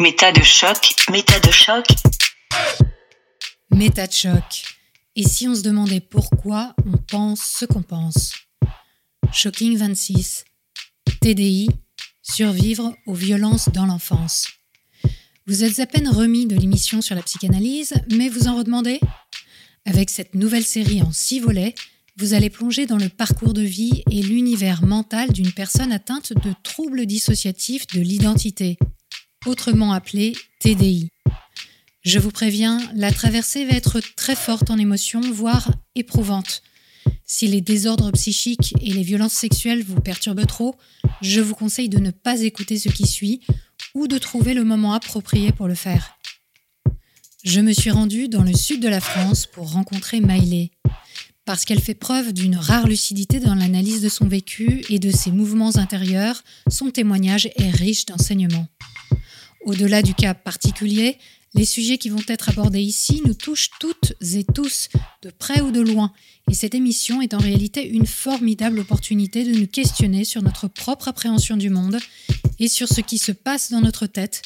Méta de choc, méta de choc. Méta de choc. Et si on se demandait pourquoi on pense ce qu'on pense? Shocking 26. TDI. Survivre aux violences dans l'enfance. Vous êtes à peine remis de l'émission sur la psychanalyse, mais vous en redemandez? Avec cette nouvelle série en six volets, vous allez plonger dans le parcours de vie et l'univers mental d'une personne atteinte de troubles dissociatifs de l'identité, autrement appelé TDI. Je vous préviens, la traversée va être très forte en émotions, voire éprouvante. Si les désordres psychiques et les violences sexuelles vous perturbent trop, je vous conseille de ne pas écouter ce qui suit ou de trouver le moment approprié pour le faire. Je me suis rendue dans le sud de la France pour rencontrer Maïlé parce qu'elle fait preuve d'une rare lucidité dans l'analyse de son vécu et de ses mouvements intérieurs, son témoignage est riche d'enseignements. Au-delà du cas particulier, les sujets qui vont être abordés ici nous touchent toutes et tous, de près ou de loin, et cette émission est en réalité une formidable opportunité de nous questionner sur notre propre appréhension du monde et sur ce qui se passe dans notre tête,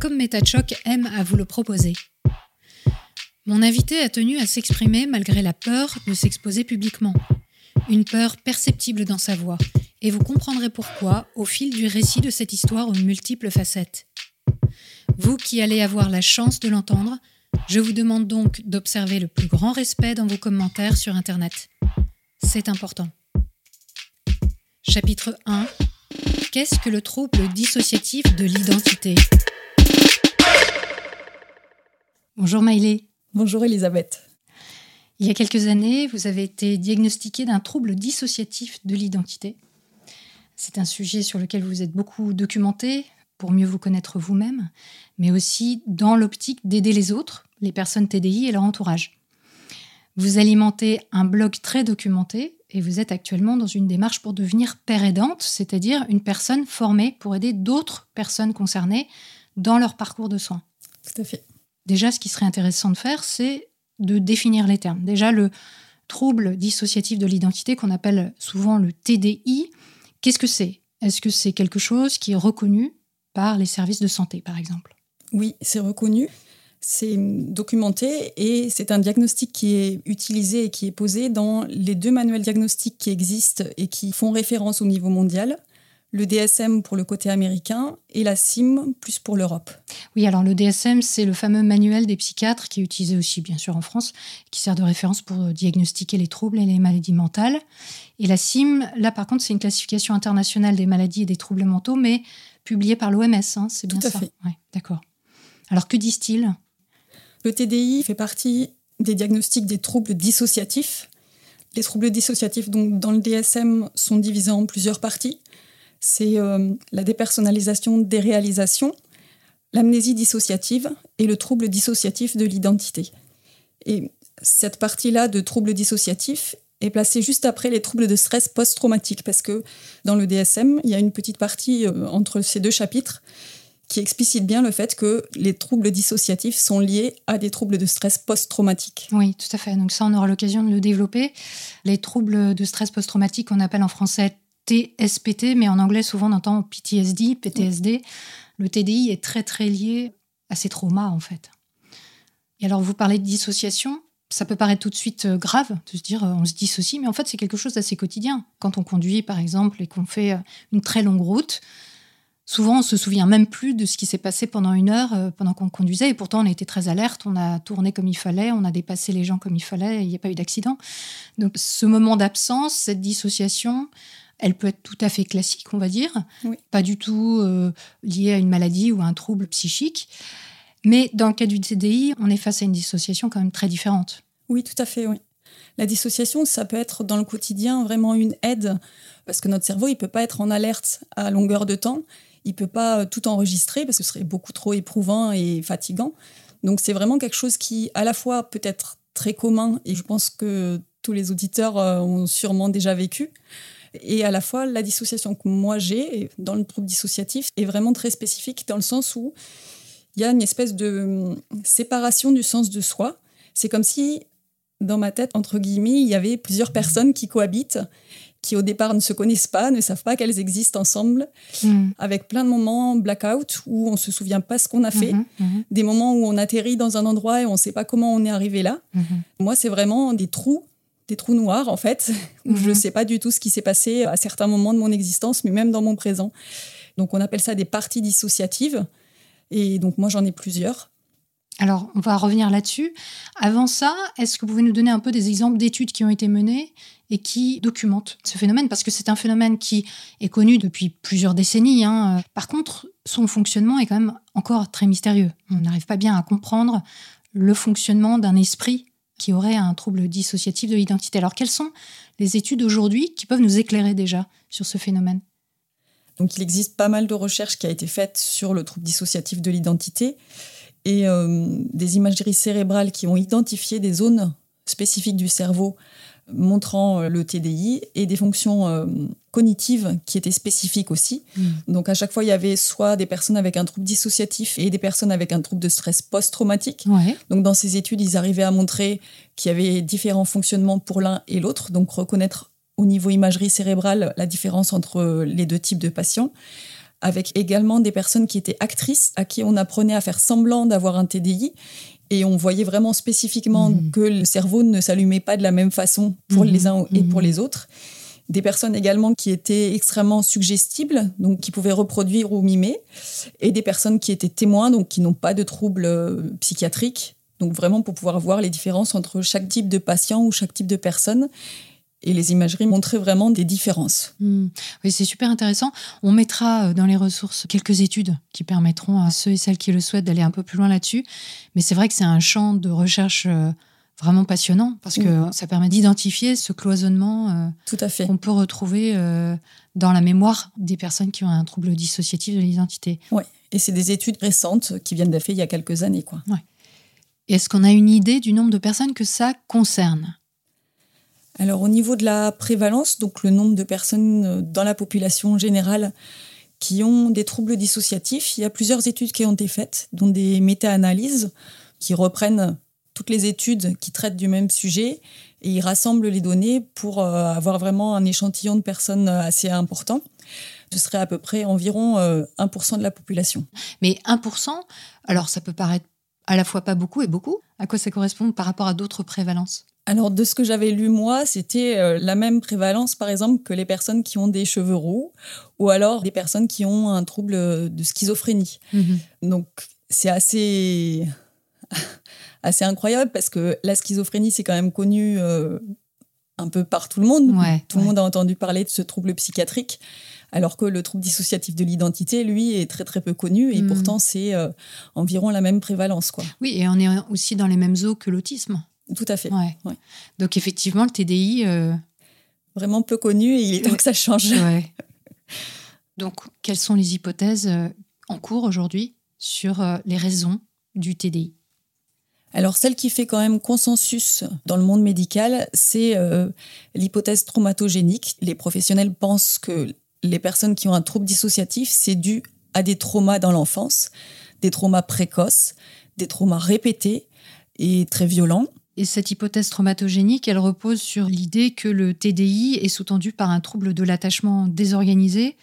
comme MetaChoc aime à vous le proposer. Mon invité a tenu à s'exprimer malgré la peur de s'exposer publiquement. Une peur perceptible dans sa voix, et vous comprendrez pourquoi au fil du récit de cette histoire aux multiples facettes. Vous qui allez avoir la chance de l'entendre, je vous demande donc d'observer le plus grand respect dans vos commentaires sur Internet. C'est important. Chapitre 1 Qu'est-ce que le trouble dissociatif de l'identité? Bonjour Maïlé. Bonjour Elisabeth. Il y a quelques années, vous avez été diagnostiquée d'un trouble dissociatif de l'identité. C'est un sujet sur lequel vous êtes beaucoup documenté pour mieux vous connaître vous-même, mais aussi dans l'optique d'aider les autres, les personnes TDI et leur entourage. Vous alimentez un blog très documenté et vous êtes actuellement dans une démarche pour devenir père aidante, c'est-à-dire une personne formée pour aider d'autres personnes concernées dans leur parcours de soins. Tout à fait. Déjà, ce qui serait intéressant de faire, c'est de définir les termes. Déjà, le trouble dissociatif de l'identité qu'on appelle souvent le TDI, qu'est-ce que c'est? Est-ce que c'est quelque chose qui est reconnu par les services de santé, par exemple Oui, c'est reconnu. C'est documenté et c'est un diagnostic qui est utilisé et qui est posé dans les deux manuels diagnostiques qui existent et qui font référence au niveau mondial le DSM pour le côté américain et la CIM plus pour l'Europe. Oui, alors le DSM, c'est le fameux manuel des psychiatres qui est utilisé aussi bien sûr en France, qui sert de référence pour diagnostiquer les troubles et les maladies mentales. Et la CIM, là par contre, c'est une classification internationale des maladies et des troubles mentaux, mais publiée par l'OMS, hein, c'est bien Tout à ça. Fait. D'accord. Alors que disent-ils? Le TDI fait partie des diagnostics des troubles dissociatifs. Les troubles dissociatifs, donc dans le DSM, sont divisés en plusieurs parties c'est euh, la dépersonnalisation des réalisations, l'amnésie dissociative et le trouble dissociatif de l'identité. Et cette partie-là de trouble dissociatif est placée juste après les troubles de stress post-traumatique, parce que dans le DSM, il y a une petite partie euh, entre ces deux chapitres qui explicite bien le fait que les troubles dissociatifs sont liés à des troubles de stress post-traumatique. Oui, tout à fait. Donc ça, on aura l'occasion de le développer. Les troubles de stress post-traumatique, on appelle en français TSPT, mais en anglais, souvent on entend PTSD, PTSD. Le TDI est très très lié à ces traumas, en fait. Et alors, vous parlez de dissociation. Ça peut paraître tout de suite euh, grave de se dire euh, on se dissocie, mais en fait, c'est quelque chose d'assez quotidien. Quand on conduit, par exemple, et qu'on fait euh, une très longue route, souvent on se souvient même plus de ce qui s'est passé pendant une heure, pendant qu'on conduisait, et pourtant on a été très alerte, on a tourné comme il fallait, on a dépassé les gens comme il fallait, il n'y a pas eu d'accident. Donc, ce moment d'absence, cette dissociation, elle peut être tout à fait classique, on va dire, pas du tout euh, liée à une maladie ou à un trouble psychique. Mais dans le cas du TDI, on est face à une dissociation quand même très différente. Oui, tout à fait, oui. La dissociation, ça peut être dans le quotidien vraiment une aide, parce que notre cerveau, il peut pas être en alerte à longueur de temps, il peut pas euh, tout enregistrer, parce que ce serait beaucoup trop éprouvant et fatigant. Donc c'est vraiment quelque chose qui, à la fois, peut être très commun, et je pense que tous les auditeurs euh, ont sûrement déjà vécu, et à la fois, la dissociation que moi j'ai dans le trouble dissociatif est vraiment très spécifique dans le sens où il y a une espèce de hum, séparation du sens de soi. C'est comme si, dans ma tête, entre guillemets, il y avait plusieurs personnes qui cohabitent qui au départ ne se connaissent pas, ne savent pas qu'elles existent ensemble, Mm. avec plein de moments blackout où on se souvient pas ce qu'on a fait, Mhm, mhm, des moments où on atterrit dans un endroit et on sait pas comment on est arrivé là. mhm. Moi, c'est vraiment des trous, des trous noirs en fait, où je Mhm. sais pas du tout ce qui s'est passé à certains moments de mon existence, mais même dans mon présent. Donc, on appelle ça des parties dissociatives. Et donc, moi, j'en ai plusieurs. Alors, on va revenir là-dessus. Avant ça, est-ce que vous pouvez nous donner un peu des exemples d'études qui ont été menées et qui documentent ce phénomène? Parce que c'est un phénomène qui est connu depuis plusieurs décennies. hein. Par contre, son fonctionnement est quand même encore très mystérieux. On n'arrive pas bien à comprendre le fonctionnement d'un esprit qui aurait un trouble dissociatif de l'identité. Alors, quelles sont les études aujourd'hui qui peuvent nous éclairer déjà sur ce phénomène? Donc, il existe pas mal de recherches qui a été faites sur le trouble dissociatif de l'identité et euh, des imageries cérébrales qui ont identifié des zones spécifiques du cerveau montrant euh, le TDI et des fonctions euh, cognitives qui étaient spécifiques aussi. Donc à chaque fois, il y avait soit des personnes avec un trouble dissociatif et des personnes avec un trouble de stress post-traumatique. Ouais. Donc dans ces études, ils arrivaient à montrer qu'il y avait différents fonctionnements pour l'un et l'autre, donc reconnaître au niveau imagerie cérébrale la différence entre les deux types de patients, avec également des personnes qui étaient actrices, à qui on apprenait à faire semblant d'avoir un TDI. Et on voyait vraiment spécifiquement Mhm. que le cerveau ne s'allumait pas de la même façon pour Mhm. les uns et pour Mhm. les autres. Des personnes également qui étaient extrêmement suggestibles, donc qui pouvaient reproduire ou mimer, et des personnes qui étaient témoins, donc qui n'ont pas de troubles euh, psychiatriques, donc vraiment pour pouvoir voir les différences entre chaque type de patient ou chaque type de personne. Et les imageries montraient vraiment des différences. Hmm. Oui, c'est super intéressant. On mettra euh, dans les ressources quelques études qui permettront à ceux et celles qui le souhaitent d'aller un peu plus loin là-dessus. Mais c'est vrai que c'est un champ de recherche euh, vraiment passionnant parce que ça permet d'identifier ce cloisonnement euh, Tout à fait. qu'on peut retrouver dans la mémoire des personnes qui ont un trouble dissociatif de l'identité. Et c'est des études récentes qui viennent d'être faites il y a quelques années. Quoi. Et Est-ce qu'on a une idée du nombre de personnes que ça concerne? Alors au niveau de la prévalence, donc le nombre de personnes euh, dans la population générale qui ont des troubles dissociatifs, il y a plusieurs études qui ont été faites, dont des méta-analyses qui reprennent toutes les études qui traitent du même sujet et ils rassemblent les données pour euh, avoir vraiment un échantillon de personnes euh, assez important. Ce serait à peu près environ euh, 1% de la population. Mais 1%, alors ça peut paraître à la fois pas beaucoup et beaucoup. À quoi ça correspond par rapport à d'autres prévalences? Alors, de ce que j'avais lu, moi, c'était euh, la même prévalence, par exemple, que les personnes qui ont des cheveux roux ou alors des personnes qui ont un trouble de schizophrénie. Donc, c'est assez, assez incroyable parce que la schizophrénie, c'est quand même connu euh, un peu par tout le monde. Ouais, tout le monde a entendu parler de ce trouble psychiatrique. Alors que le trouble dissociatif de l'identité, lui, est très très peu connu et Mm. pourtant c'est euh, environ la même prévalence. Quoi. Oui, et on est aussi dans les mêmes eaux que l'autisme. Tout à fait. Ouais. Ouais. Donc effectivement, le TDI, euh, Vraiment peu connu et il est temps que ça change. ouais. Donc, quelles sont les hypothèses euh, en cours aujourd'hui sur euh, les raisons du TDI Alors, celle qui fait quand même consensus dans le monde médical, c'est euh, l'hypothèse traumatogénique. Les professionnels pensent que les personnes qui ont un trouble dissociatif, c'est dû à des traumas dans l'enfance, des traumas précoces, des traumas répétés et très violents. Et cette hypothèse traumatogénique, elle repose sur l'idée que le TDI est sous-tendu par un trouble de l'attachement désorganisé,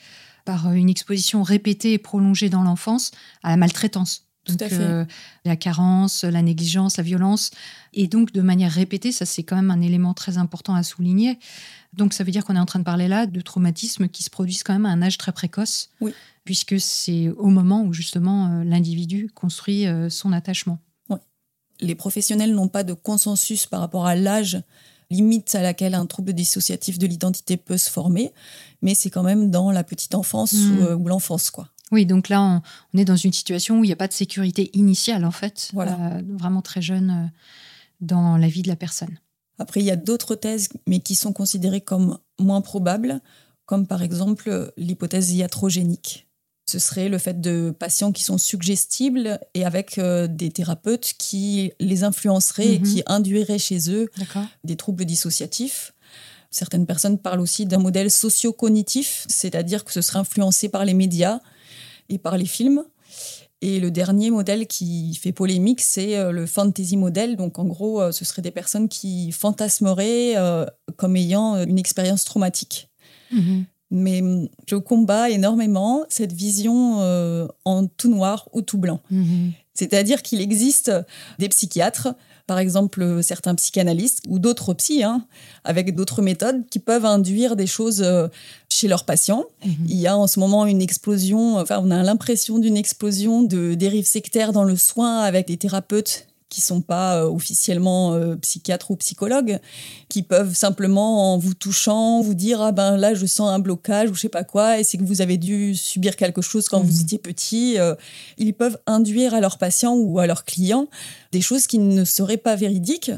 par une exposition répétée et prolongée dans l'enfance à la maltraitance. Tout Donc, à fait. euh, la carence, la négligence, la violence. Et donc, de manière répétée, ça, c'est quand même un élément très important à souligner. Donc, ça veut dire qu'on est en train de parler là de traumatismes qui se produisent quand même à un âge très précoce, Oui. puisque c'est au moment où justement euh, l'individu construit euh, son attachement. Les professionnels n'ont pas de consensus par rapport à l'âge limite à laquelle un trouble dissociatif de l'identité peut se former, mais c'est quand même dans la petite enfance ou, euh, ou l'enfance. quoi. Oui, donc là, on, on est dans une situation où il n'y a pas de sécurité initiale, en fait, Voilà. euh, vraiment très jeune euh, dans la vie de la personne. Après, il y a d'autres thèses, mais qui sont considérées comme moins probables, comme par exemple l'hypothèse iatrogénique. Ce serait le fait de patients qui sont suggestibles et avec euh, des thérapeutes qui les influenceraient et Mhm. qui induiraient chez eux des troubles dissociatifs. Certaines personnes parlent aussi d'un modèle socio-cognitif, c'est-à-dire que ce serait influencé par les médias et par les films. Et le dernier modèle qui fait polémique, c'est euh, le fantasy model. Donc en gros, euh, ce seraient des personnes qui fantasmeraient euh, comme ayant une expérience traumatique. Mhm. Mais hum, je combats énormément cette vision euh, en tout noir ou tout blanc. Mhm. C'est-à-dire qu'il existe des psychiatres, par exemple certains psychanalystes ou d'autres psys, hein, avec d'autres méthodes qui peuvent induire des choses euh, chez leurs patients. Mhm. Il y a en ce moment une explosion, enfin on a l'impression d'une explosion de dérives sectaires dans le soin avec des thérapeutes qui sont pas euh, officiellement euh, psychiatres ou psychologues, qui peuvent simplement en vous touchant vous dire ah ben là je sens un blocage ou je sais pas quoi et c'est que vous avez dû subir quelque chose quand vous Mhm. étiez petit. Euh, ils peuvent induire à leurs patients ou à leurs clients des choses qui ne seraient pas véridiques.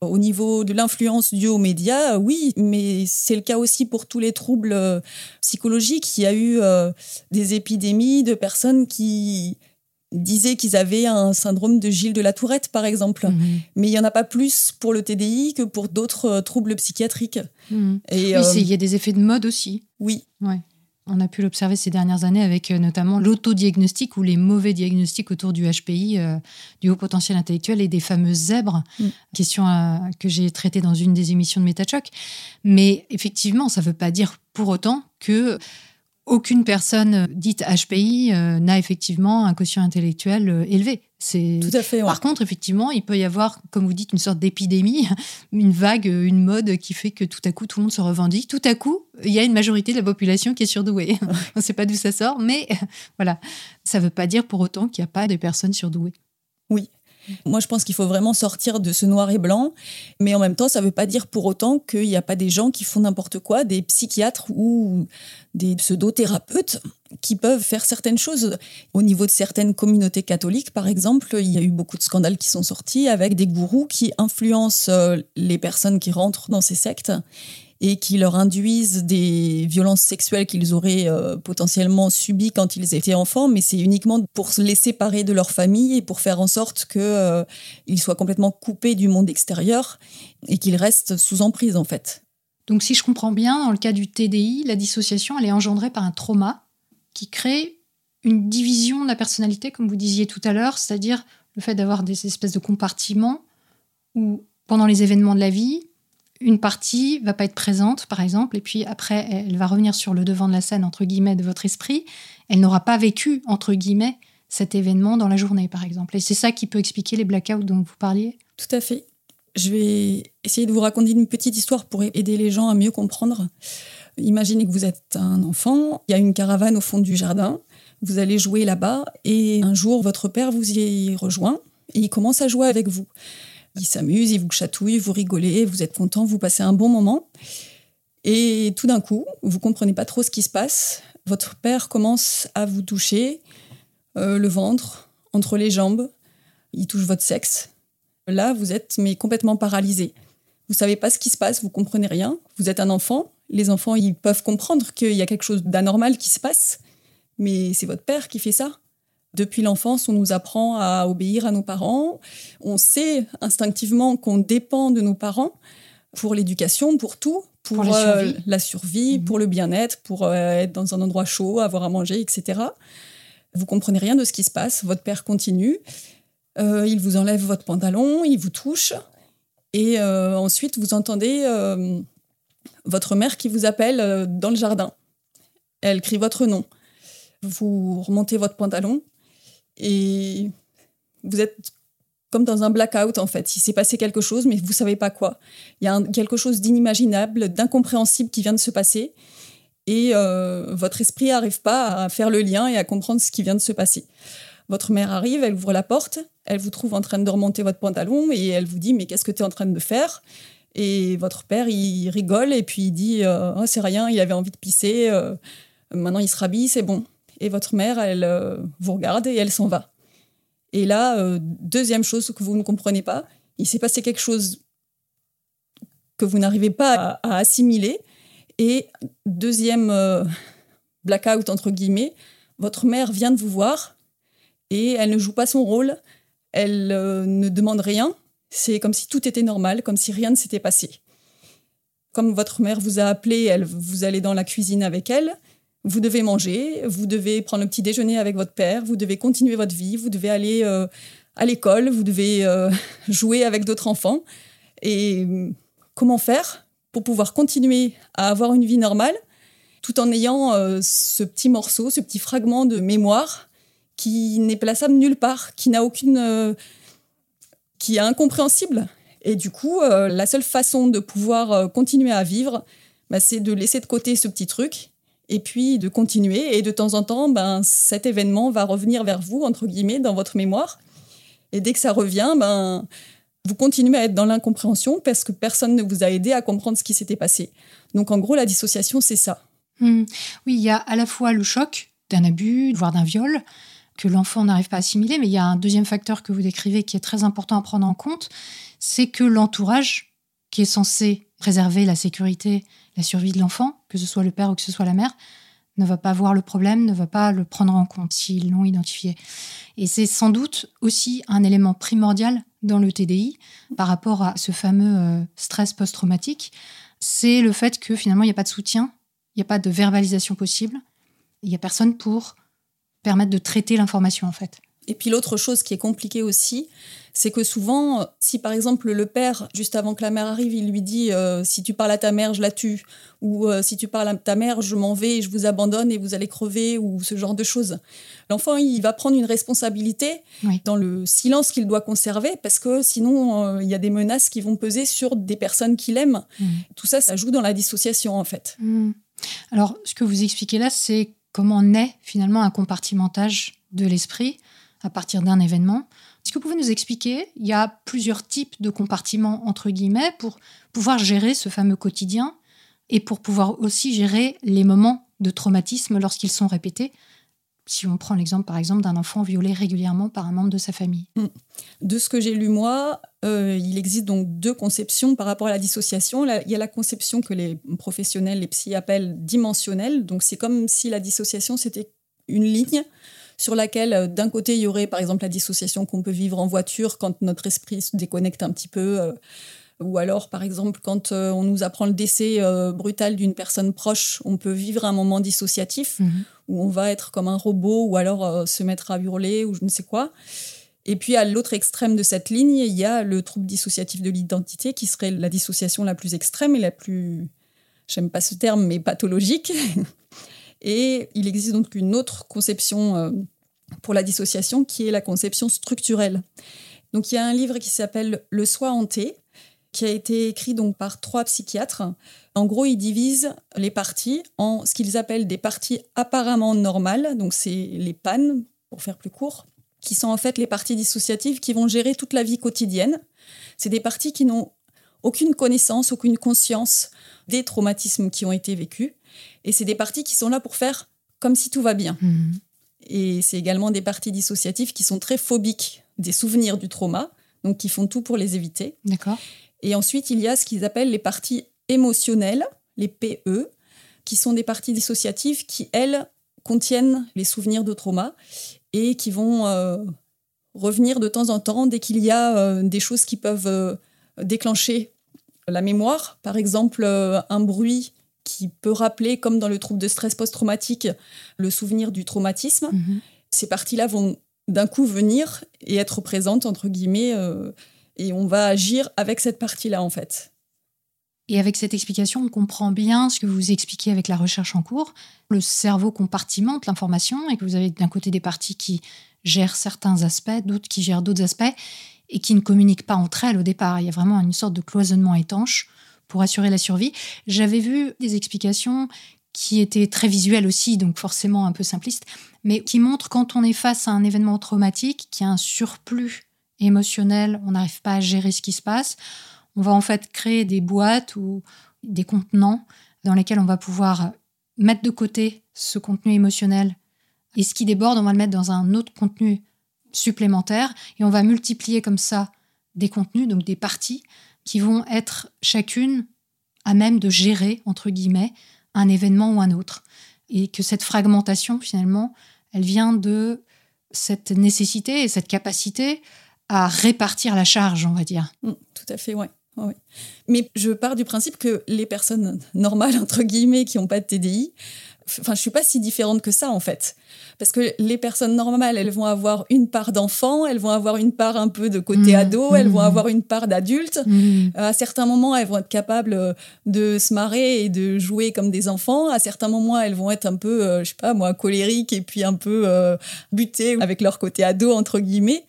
Au niveau de l'influence due aux médias, oui, mais c'est le cas aussi pour tous les troubles psychologiques. Il y a eu euh, des épidémies de personnes qui disaient qu'ils avaient un syndrome de Gilles de la Tourette, par exemple. Mhm. Mais il n'y en a pas plus pour le TDI que pour d'autres euh, troubles psychiatriques. Mhm. Et Oui, euh, il y a des effets de mode aussi. oui, Ouais. On a pu l'observer ces dernières années avec euh, notamment l'autodiagnostic ou les mauvais diagnostics autour du HPI, euh, du haut potentiel intellectuel et des fameuses zèbres, Mm. question euh, que j'ai traitée dans une des émissions de MetaChoc. Mais effectivement, ça ne veut pas dire pour autant que aucune personne dite HPI euh, n'a effectivement un quotient intellectuel euh, élevé. C'est tout à fait. ouais. par contre, effectivement, il peut y avoir, comme vous dites, une sorte d'épidémie, une vague, euh, une mode qui fait que tout à coup, tout le monde se revendique. Tout à coup, il y a une majorité de la population qui est surdouée. On ne sait pas d'où ça sort, mais voilà. Ça ne veut pas dire pour autant qu'il n'y a pas de personnes surdouées. Moi, je pense qu'il faut vraiment sortir de ce noir et blanc, mais en même temps, ça ne veut pas dire pour autant qu'il n'y a pas des gens qui font n'importe quoi, des psychiatres ou des pseudo-thérapeutes qui peuvent faire certaines choses. Au niveau de certaines communautés catholiques, par exemple, il y a eu beaucoup de scandales qui sont sortis avec des gourous qui influencent euh, les personnes qui rentrent dans ces sectes et qui leur induisent des violences sexuelles qu'ils auraient euh, potentiellement subies quand ils étaient enfants, mais c'est uniquement pour les séparer de leur famille et pour faire en sorte qu'ils soient complètement coupés du monde extérieur et qu'ils restent sous emprise en fait. Donc, si je comprends bien, dans le cas du TDI, la dissociation, elle est engendrée par un trauma qui crée une division de la personnalité, comme vous disiez tout à l'heure, c'est-à-dire le fait d'avoir des espèces de compartiments où, pendant les événements de la vie, une partie va pas être présente, par exemple, et puis après, elle va revenir sur le devant de la scène, entre guillemets, de votre esprit. Elle n'aura pas vécu, entre guillemets, cet événement dans la journée, par exemple. Et c'est ça qui peut expliquer les blackouts dont vous parliez. Tout à fait. Je vais essayer de vous raconter une petite histoire pour aider les gens à mieux comprendre. Imaginez que vous êtes un enfant, il y a une caravane au fond du jardin, vous allez jouer là-bas et un jour votre père vous y rejoint et il commence à jouer avec vous. Il s'amuse, il vous chatouille, vous rigolez, vous êtes content, vous passez un bon moment. Et tout d'un coup, vous comprenez pas trop ce qui se passe. Votre père commence à vous toucher euh, le ventre, entre les jambes. Il touche votre sexe. Là, vous êtes mais complètement paralysé. Vous savez pas ce qui se passe, vous comprenez rien. Vous êtes un enfant. Les enfants, ils peuvent comprendre qu'il y a quelque chose d'anormal qui se passe, mais c'est votre père qui fait ça. Depuis l'enfance, on nous apprend à obéir à nos parents. On sait instinctivement qu'on dépend de nos parents pour l'éducation, pour tout, pour, Pour la euh, survie. la survie, Mhm. pour le bien-être, pour euh, être dans un endroit chaud, avoir à manger, etc. Vous comprenez rien de ce qui se passe. Votre père continue. Euh, il vous enlève votre pantalon, il vous touche. Et ensuite, vous entendez votre mère qui vous appelle dans le jardin. Elle crie votre nom. Vous remontez votre pantalon et vous êtes comme dans un blackout en fait. Il s'est passé quelque chose, mais vous savez pas quoi. Il y a quelque chose d'inimaginable, d'incompréhensible qui vient de se passer. Et euh, votre esprit n'arrive pas à faire le lien et à comprendre ce qui vient de se passer. Votre mère arrive, elle ouvre la porte, elle vous trouve en train de remonter votre pantalon et elle vous dit mais qu'est-ce que tu es en train de faire? Et votre père il rigole et puis il dit euh, Oh, c'est rien, il avait envie de pisser, euh, maintenant il se rhabille, c'est bon. Et votre mère elle euh, vous regarde et elle s'en va. Et là euh, deuxième chose que vous ne comprenez pas, il s'est passé quelque chose que vous n'arrivez pas à, assimiler. Et deuxième euh, blackout entre guillemets, votre mère vient de vous voir et elle ne joue pas son rôle, elle ne demande rien, c'est comme si tout était normal, comme si rien ne s'était passé. Comme votre mère vous a appelé, elle, vous allez dans la cuisine avec elle, vous devez manger, vous devez prendre le petit déjeuner avec votre père, vous devez continuer votre vie, vous devez aller euh, à l'école, vous devez euh, jouer avec d'autres enfants. Et euh, comment faire pour pouvoir continuer à avoir une vie normale tout en ayant euh, ce petit morceau, ce petit fragment de mémoire qui n'est plaçable nulle part, qui n'a aucune... Qui est incompréhensible. Et du coup, la seule façon de pouvoir continuer à vivre, bah, c'est de laisser de côté ce petit truc et puis de continuer. Et de temps en temps, ben, cet événement va revenir vers vous, entre guillemets, dans votre mémoire. Et dès que ça revient, ben, vous continuez à être dans l'incompréhension parce que personne ne vous a aidé à comprendre ce qui s'était passé. Donc en gros, la dissociation, c'est ça. Hmm. Oui, il y a à la fois le choc d'un abus, voire d'un viol, que l'enfant n'arrive pas à assimiler, mais il y a un deuxième facteur que vous décrivez qui est très important à prendre en compte, c'est que l'entourage, qui est censé préserver la sécurité, la survie de l'enfant, que ce soit le père ou que ce soit la mère, ne va pas voir le problème, ne va pas le prendre en compte s'ils l'ont identifié. Et c'est sans doute aussi un élément primordial dans le TDI par rapport à ce fameux euh, stress post-traumatique, c'est le fait que finalement il n'y a pas de soutien, il n'y a pas de verbalisation possible, il n'y a personne pour permettre de traiter l'information en fait. Et puis l'autre chose qui est compliquée aussi, c'est que souvent, si par exemple le père, juste avant que la mère arrive, il lui dit euh, si tu parles à ta mère, je la tue, ou euh, si tu parles à ta mère, je m'en vais, je vous abandonne et vous allez crever, ou ce genre de choses. L'enfant, il va prendre une responsabilité dans le silence qu'il doit conserver, parce que sinon, euh, il y a des menaces qui vont peser sur des personnes qu'il aime. Mm. Tout ça, ça joue dans la dissociation, en fait. Mm. Alors, ce que vous expliquez là, c'est comment naît finalement un compartimentage de l'esprit à partir d'un événement. Est-ce que vous pouvez nous expliquer Il y a plusieurs types de compartiments, entre guillemets, pour pouvoir gérer ce fameux quotidien et pour pouvoir aussi gérer les moments de traumatisme lorsqu'ils sont répétés? Si on prend l'exemple, par exemple, d'un enfant violé régulièrement par un membre de sa famille. Hmm. De ce que j'ai lu, moi, euh, il existe donc deux conceptions par rapport à la dissociation. il y a la conception que les professionnels, les psy appellent dimensionnelle. Donc, c'est comme si la dissociation, c'était une ligne sur laquelle euh, d'un côté il y aurait par exemple la dissociation qu'on peut vivre en voiture quand notre esprit se déconnecte un petit peu, euh, ou alors par exemple quand euh, on nous apprend le décès brutal d'une personne proche, on peut vivre un moment dissociatif mhm. où on va être comme un robot ou alors se mettre à hurler ou je ne sais quoi. Et puis à l'autre extrême de cette ligne, il y a le trouble dissociatif de l'identité qui serait la dissociation la plus extrême et la plus, j'aime pas ce terme, mais pathologique. Et il existe donc une autre conception euh, pour la dissociation qui est la conception structurelle. Donc il y a un livre qui s'appelle Le soi hanté qui a été écrit donc par trois psychiatres. En gros, ils divisent les parties en ce qu'ils appellent des parties apparemment normales, donc c'est les pannes pour faire plus court, qui sont en fait les parties dissociatives qui vont gérer toute la vie quotidienne. C'est des parties qui n'ont aucune connaissance, aucune conscience des traumatismes qui ont été vécus. Et c'est des parties qui sont là pour faire comme si tout va bien. Mhm. Et c'est également des parties dissociatives qui sont très phobiques des souvenirs du trauma, donc qui font tout pour les éviter. D'accord. Et ensuite, il y a ce qu'ils appellent les parties émotionnelles, les PE, qui sont des parties dissociatives qui, elles, contiennent les souvenirs de trauma et qui vont euh, revenir de temps en temps dès qu'il y a euh, des choses qui peuvent euh, déclencher la mémoire. Par exemple, un bruit qui peut rappeler, comme dans le trouble de stress post-traumatique, le souvenir du traumatisme. Mhm. Ces parties-là vont d'un coup venir et être présentes, entre guillemets, euh, et on va agir avec cette partie-là, en fait. Et avec cette explication, on comprend bien ce que vous expliquez avec la recherche en cours. Le cerveau compartimente l'information et que vous avez d'un côté des parties qui gèrent certains aspects, d'autres qui gèrent d'autres aspects et qui ne communiquent pas entre elles au départ. Il y a vraiment une sorte de cloisonnement étanche pour assurer la survie. J'avais vu des explications qui étaient très visuelles aussi, donc forcément un peu simplistes, mais qui montrent quand on est face à un événement traumatique, qui a un surplus émotionnel, on n'arrive pas à gérer ce qui se passe, on va en fait créer des boîtes ou des contenants dans lesquels on va pouvoir mettre de côté ce contenu émotionnel et ce qui déborde, on va le mettre dans un autre contenu supplémentaire et on va multiplier comme ça des contenus, donc des parties, qui vont être chacune à même de gérer, entre guillemets, un événement ou un autre. Et que cette fragmentation, finalement, elle vient de cette nécessité et cette capacité à répartir la charge, on va dire. Mm, tout à fait, ouais. Oui. Mais je pars du principe que les personnes normales, entre guillemets, qui n'ont pas de TDI, enfin, je suis pas si différente que ça, en fait. Parce que les personnes normales, elles vont avoir une part d'enfant, elles vont avoir une part un peu de côté Mmh. ado, elles vont Mmh. avoir une part d'adulte. Mhm. À certains moments, elles vont être capables euh, de se marrer et de jouer comme des enfants. À certains moments, elles vont être un peu, euh, je sais pas moi, colériques et puis un peu euh, butées avec leur côté ado, entre guillemets.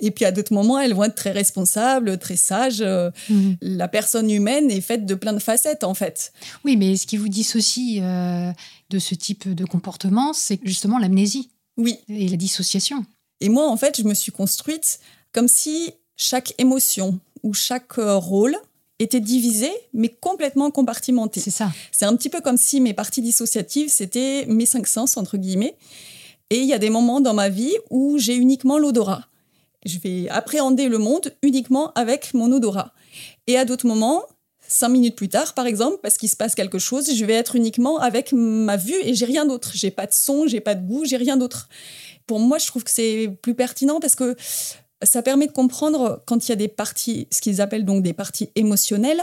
Et puis à d'autres moments, elles vont être très responsables, très sages. Euh, Mhm. La personne humaine est faite de plein de facettes, en fait. Oui, mais ce qui vous dissocie euh, de ce type de comportement, c'est justement l'amnésie Oui. et la dissociation. Et moi, en fait, je me suis construite comme si chaque émotion ou chaque euh, rôle était divisé, mais complètement compartimenté. C'est ça. C'est un petit peu comme si mes parties dissociatives, c'était mes cinq sens, entre guillemets. Et il y a des moments dans ma vie où j'ai uniquement l'odorat. Je vais appréhender le monde uniquement avec mon odorat. Et à d'autres moments, cinq minutes plus tard, par exemple, parce qu'il se passe quelque chose, je vais être uniquement avec ma vue et j'ai rien d'autre. J'ai pas de son, j'ai pas de goût, j'ai rien d'autre. Pour moi, je trouve que c'est plus pertinent parce que ça permet de comprendre quand il y a des parties, ce qu'ils appellent donc des parties émotionnelles,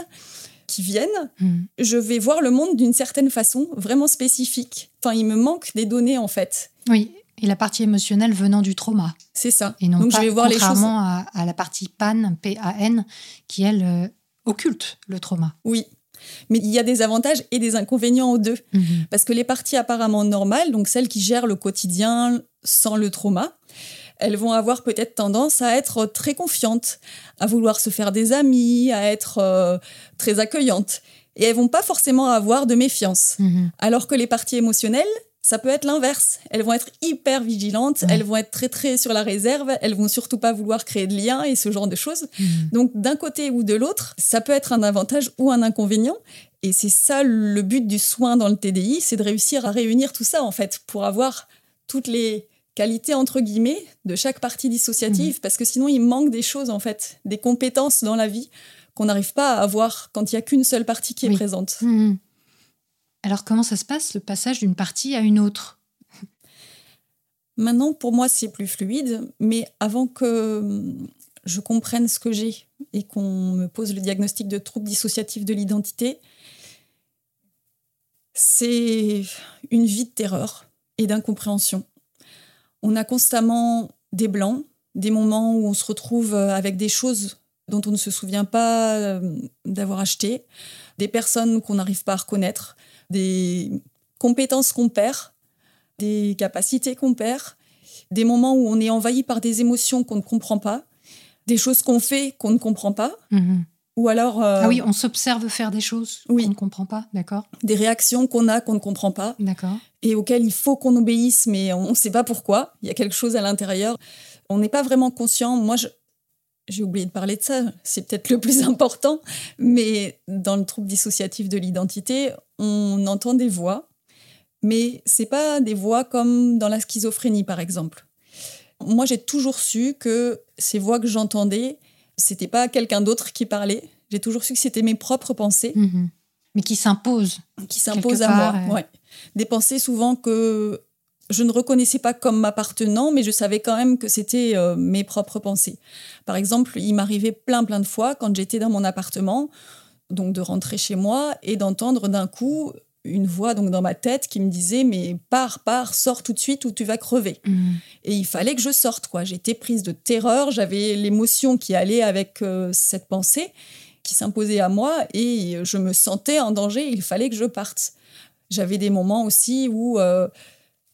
qui viennent Mhm. je vais voir le monde d'une certaine façon, vraiment spécifique. Enfin, il me manque des données en fait. Oui, et la partie émotionnelle venant du trauma. C'est ça. Et non Donc pas je vais voir les choses. contrairement à, à la partie PAN, P-A-N, qui elle euh, occulte le trauma. Oui. Mais il y a des avantages et des inconvénients aux deux. Mhm. Parce que les parties apparemment normales, donc celles qui gèrent le quotidien sans le trauma, elles vont avoir peut-être tendance à être très confiantes, à vouloir se faire des amis, à être euh, très accueillantes. Et elles vont pas forcément avoir de méfiance. Mhm. Alors que les parties émotionnelles, ça peut être l'inverse. Elles vont être hyper vigilantes, Ouais. elles vont être très très sur la réserve, elles vont surtout pas vouloir créer de liens et ce genre de choses. Mhm. Donc d'un côté ou de l'autre, ça peut être un avantage ou un inconvénient. Et c'est ça le but du soin dans le TDI, c'est de réussir à réunir tout ça en fait pour avoir toutes les qualités entre guillemets de chaque partie dissociative parce que sinon il manque des choses en fait, des compétences dans la vie qu'on n'arrive pas à avoir quand il y a qu'une seule partie qui est présente. Alors comment ça se passe, le passage d'une partie à une autre? Maintenant, pour moi, c'est plus fluide, mais avant que hum, je comprenne ce que j'ai et qu'on me pose le diagnostic de trouble dissociatif de l'identité, c'est une vie de terreur et d'incompréhension. On a constamment des blancs, des moments où on se retrouve euh, avec des choses dont on ne se souvient pas euh, d'avoir acheté, des personnes qu'on n'arrive pas à reconnaître, des compétences qu'on perd, des capacités qu'on perd, des moments où on est envahi par des émotions qu'on ne comprend pas, des choses qu'on fait qu'on ne comprend pas, Mhm. ou alors euh, Ah oui, on s'observe faire des choses oui. qu'on ne comprend pas, d'accord des réactions qu'on a qu'on ne comprend pas D'accord. et auxquelles il faut qu'on obéisse, mais on ne sait pas pourquoi. Il y a quelque chose à l'intérieur. On n'est pas vraiment conscient. Moi, je- j'ai oublié de parler de ça. C'est peut-être le plus important. Mais dans le trouble dissociatif de l'identité, on entend des voix, mais c'est pas des voix comme dans la schizophrénie, par exemple. Moi, j'ai toujours su que ces voix que j'entendais, c'était pas quelqu'un d'autre qui parlait. J'ai toujours su que c'était mes propres pensées Mhm. Mais qui s'impose. qui s'imposent à part, moi. euh. Ouais. Des pensées souvent que je ne reconnaissais pas comme m'appartenant, mais je savais quand même que c'était euh, mes propres pensées. Par exemple, il m'arrivait plein plein de fois quand j'étais dans mon appartement, donc de rentrer chez moi et d'entendre d'un coup une voix donc dans ma tête qui me disait mais pars pars sors tout de suite ou tu vas crever Mhm. et il fallait que je sorte quoi j'étais prise de terreur j'avais l'émotion qui allait avec euh, cette pensée qui s'imposait à moi et je me sentais en danger il fallait que je parte j'avais des moments aussi où euh,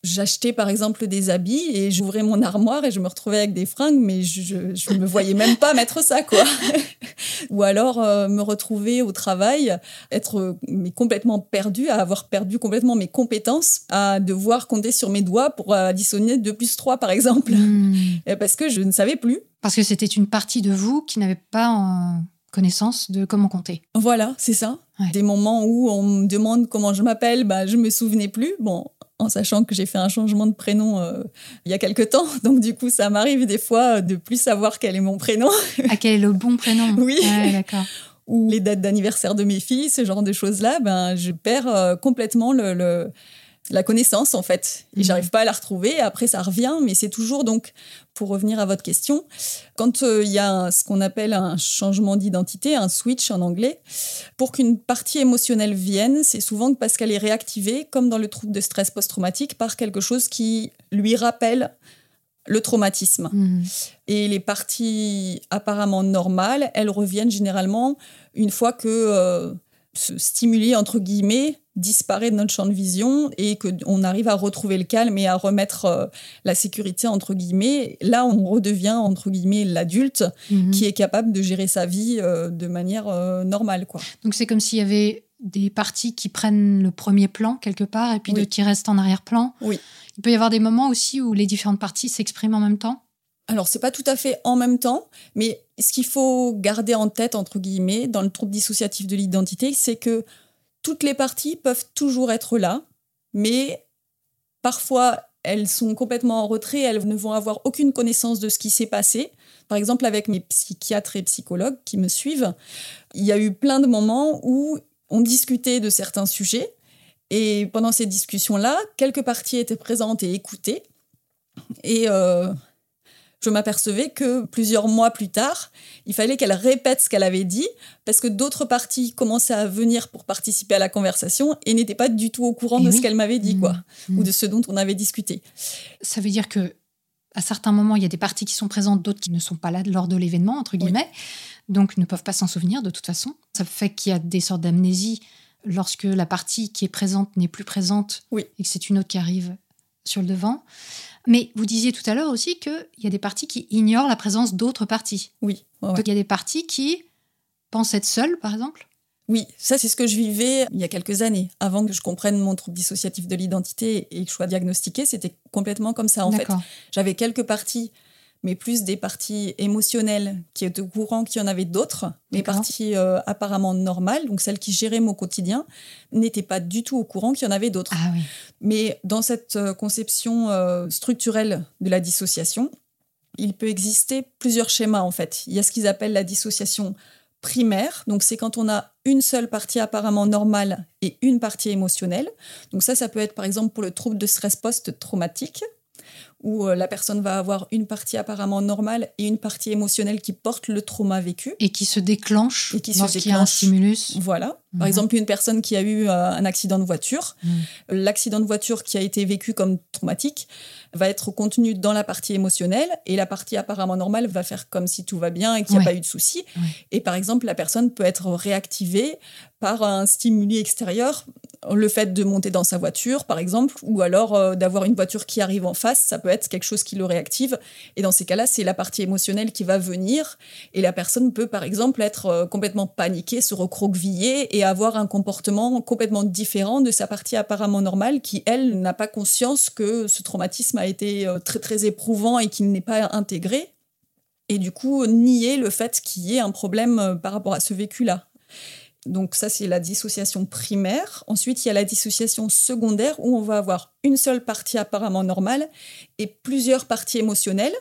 j'achetais par exemple des habits et j'ouvrais mon armoire et je me retrouvais avec des fringues mais je, je me voyais même pas mettre ça quoi ou alors euh, me retrouver au travail être mais complètement perdue à avoir perdu complètement mes compétences à devoir compter sur mes doigts pour additionner 2 plus 3 par exemple. Et parce que je ne savais plus Parce que c'était une partie de vous qui n'avait pas en connaissance de comment compter. Voilà, c'est ça. Ouais. Des moments où on me demande comment je m'appelle, bah, je me souvenais plus. Bon, en sachant que j'ai fait un changement de prénom euh, il y a quelque temps. Donc, du coup, ça m'arrive des fois de plus savoir quel est mon prénom À quel est le bon prénom Oui. Ouais, d'accord. ou les dates d'anniversaire de mes filles, ce genre de choses-là. Ben, je perds euh, complètement le, le- la connaissance en fait. Et Mhm. j'arrive pas à la retrouver. Après, ça revient, mais c'est toujours donc, pour revenir à votre question, quand euh, il y a un- ce qu'on appelle un changement d'identité, un switch en anglais, pour qu'une partie émotionnelle vienne, c'est souvent parce qu'elle est réactivée, comme dans le trouble de stress post-traumatique, par quelque chose qui lui rappelle le traumatisme. Mhm. Et les parties apparemment normales, elles reviennent généralement une fois que euh, ce stimuli, entre guillemets, disparaît de notre champ de vision et qu'on arrive à retrouver le calme et à remettre euh, la sécurité, entre guillemets. Là, on redevient, entre guillemets, l'adulte Mhm. qui est capable de gérer sa vie euh, de manière euh, normale. Quoi. Donc c'est comme s'il y avait des parties qui prennent le premier plan quelque part et puis Oui. d'autres qui restent en arrière-plan. Oui. Il peut y avoir des moments aussi où les différentes parties s'expriment en même temps? Alors, c'est pas tout à fait en même temps, mais ce qu'il faut garder en tête, entre guillemets, dans le trouble dissociatif de l'identité, c'est que toutes les parties peuvent toujours être là, mais parfois elles sont complètement en retrait, elles ne vont avoir aucune connaissance de ce qui s'est passé. Par exemple, avec mes psychiatres et psychologues qui me suivent, il y a eu plein de moments où on discutait de certains sujets, et pendant ces discussions-là, quelques parties étaient présentes et écoutées, et euh, je m'apercevais que plusieurs mois plus tard, il fallait qu'elle répète ce qu'elle avait dit parce que d'autres parties commençaient à venir pour participer à la conversation et n'étaient pas du tout au courant de oui. ce qu'elle m'avait dit, quoi, Mhm. ou de ce dont on avait discuté. Ça veut dire que à certains moments, il y a des parties qui sont présentes, d'autres qui ne sont pas là lors de l'événement, entre guillemets, donc ne peuvent pas s'en souvenir de toute façon. Ça fait qu'il y a des sortes d'amnésie lorsque la partie qui est présente n'est plus présente Oui. et que c'est une autre qui arrive sur le devant. Mais vous disiez tout à l'heure aussi qu'il y a des parties qui ignorent la présence d'autres parties. Oui, ouais, ouais. Donc il y a des parties qui pensent être seules, par exemple. oui, ça c'est ce que je vivais il y a quelques années, avant que je comprenne mon trouble dissociatif de l'identité et que je sois diagnostiquée, c'était complètement comme ça en fait. J'avais quelques parties, mais plus des parties émotionnelles qui étaient au courant qu'il y en avait d'autres. Les parties euh, apparemment normales, donc celles qui géraient mon quotidien, n'étaient pas du tout au courant qu'il y en avait d'autres. Ah oui. Mais dans cette euh, conception euh, structurelle de la dissociation, il peut exister plusieurs schémas en fait. Il y a ce qu'ils appellent la dissociation primaire, donc c'est quand on a une seule partie apparemment normale et une partie émotionnelle. Donc ça, ça peut être par exemple pour le trouble de stress post-traumatique, où euh, la personne va avoir une partie apparemment normale et une partie émotionnelle qui porte le trauma vécu. Et qui se déclenche Et qui se lorsqu'il y a un stimulus. Voilà. Par Mhm. exemple, une personne qui a eu euh, un accident de voiture, Mhm. l'accident de voiture qui a été vécu comme traumatique va être contenu dans la partie émotionnelle et la partie apparemment normale va faire comme si tout va bien et qu'il n'y a Ouais. pas eu de souci. Ouais. Et par exemple, la personne peut être réactivée par un stimuli extérieur, le fait de monter dans sa voiture, par exemple, ou alors euh, d'avoir une voiture qui arrive en face, ça peut quelque chose qui le réactive. Et dans ces cas-là, c'est la partie émotionnelle qui va venir et la personne peut, par exemple, être euh, complètement paniquée, se recroqueviller et avoir un comportement complètement différent de sa partie apparemment normale qui, elle, n'a pas conscience que ce traumatisme a été euh, très, très éprouvant et qu'il n'est pas intégré. Et du coup, nier le fait qu'il y ait un problème euh, par rapport à ce vécu-là. Donc ça, c'est la dissociation primaire. Ensuite, il y a la dissociation secondaire où on va avoir une seule partie apparemment normale et plusieurs parties émotionnelles.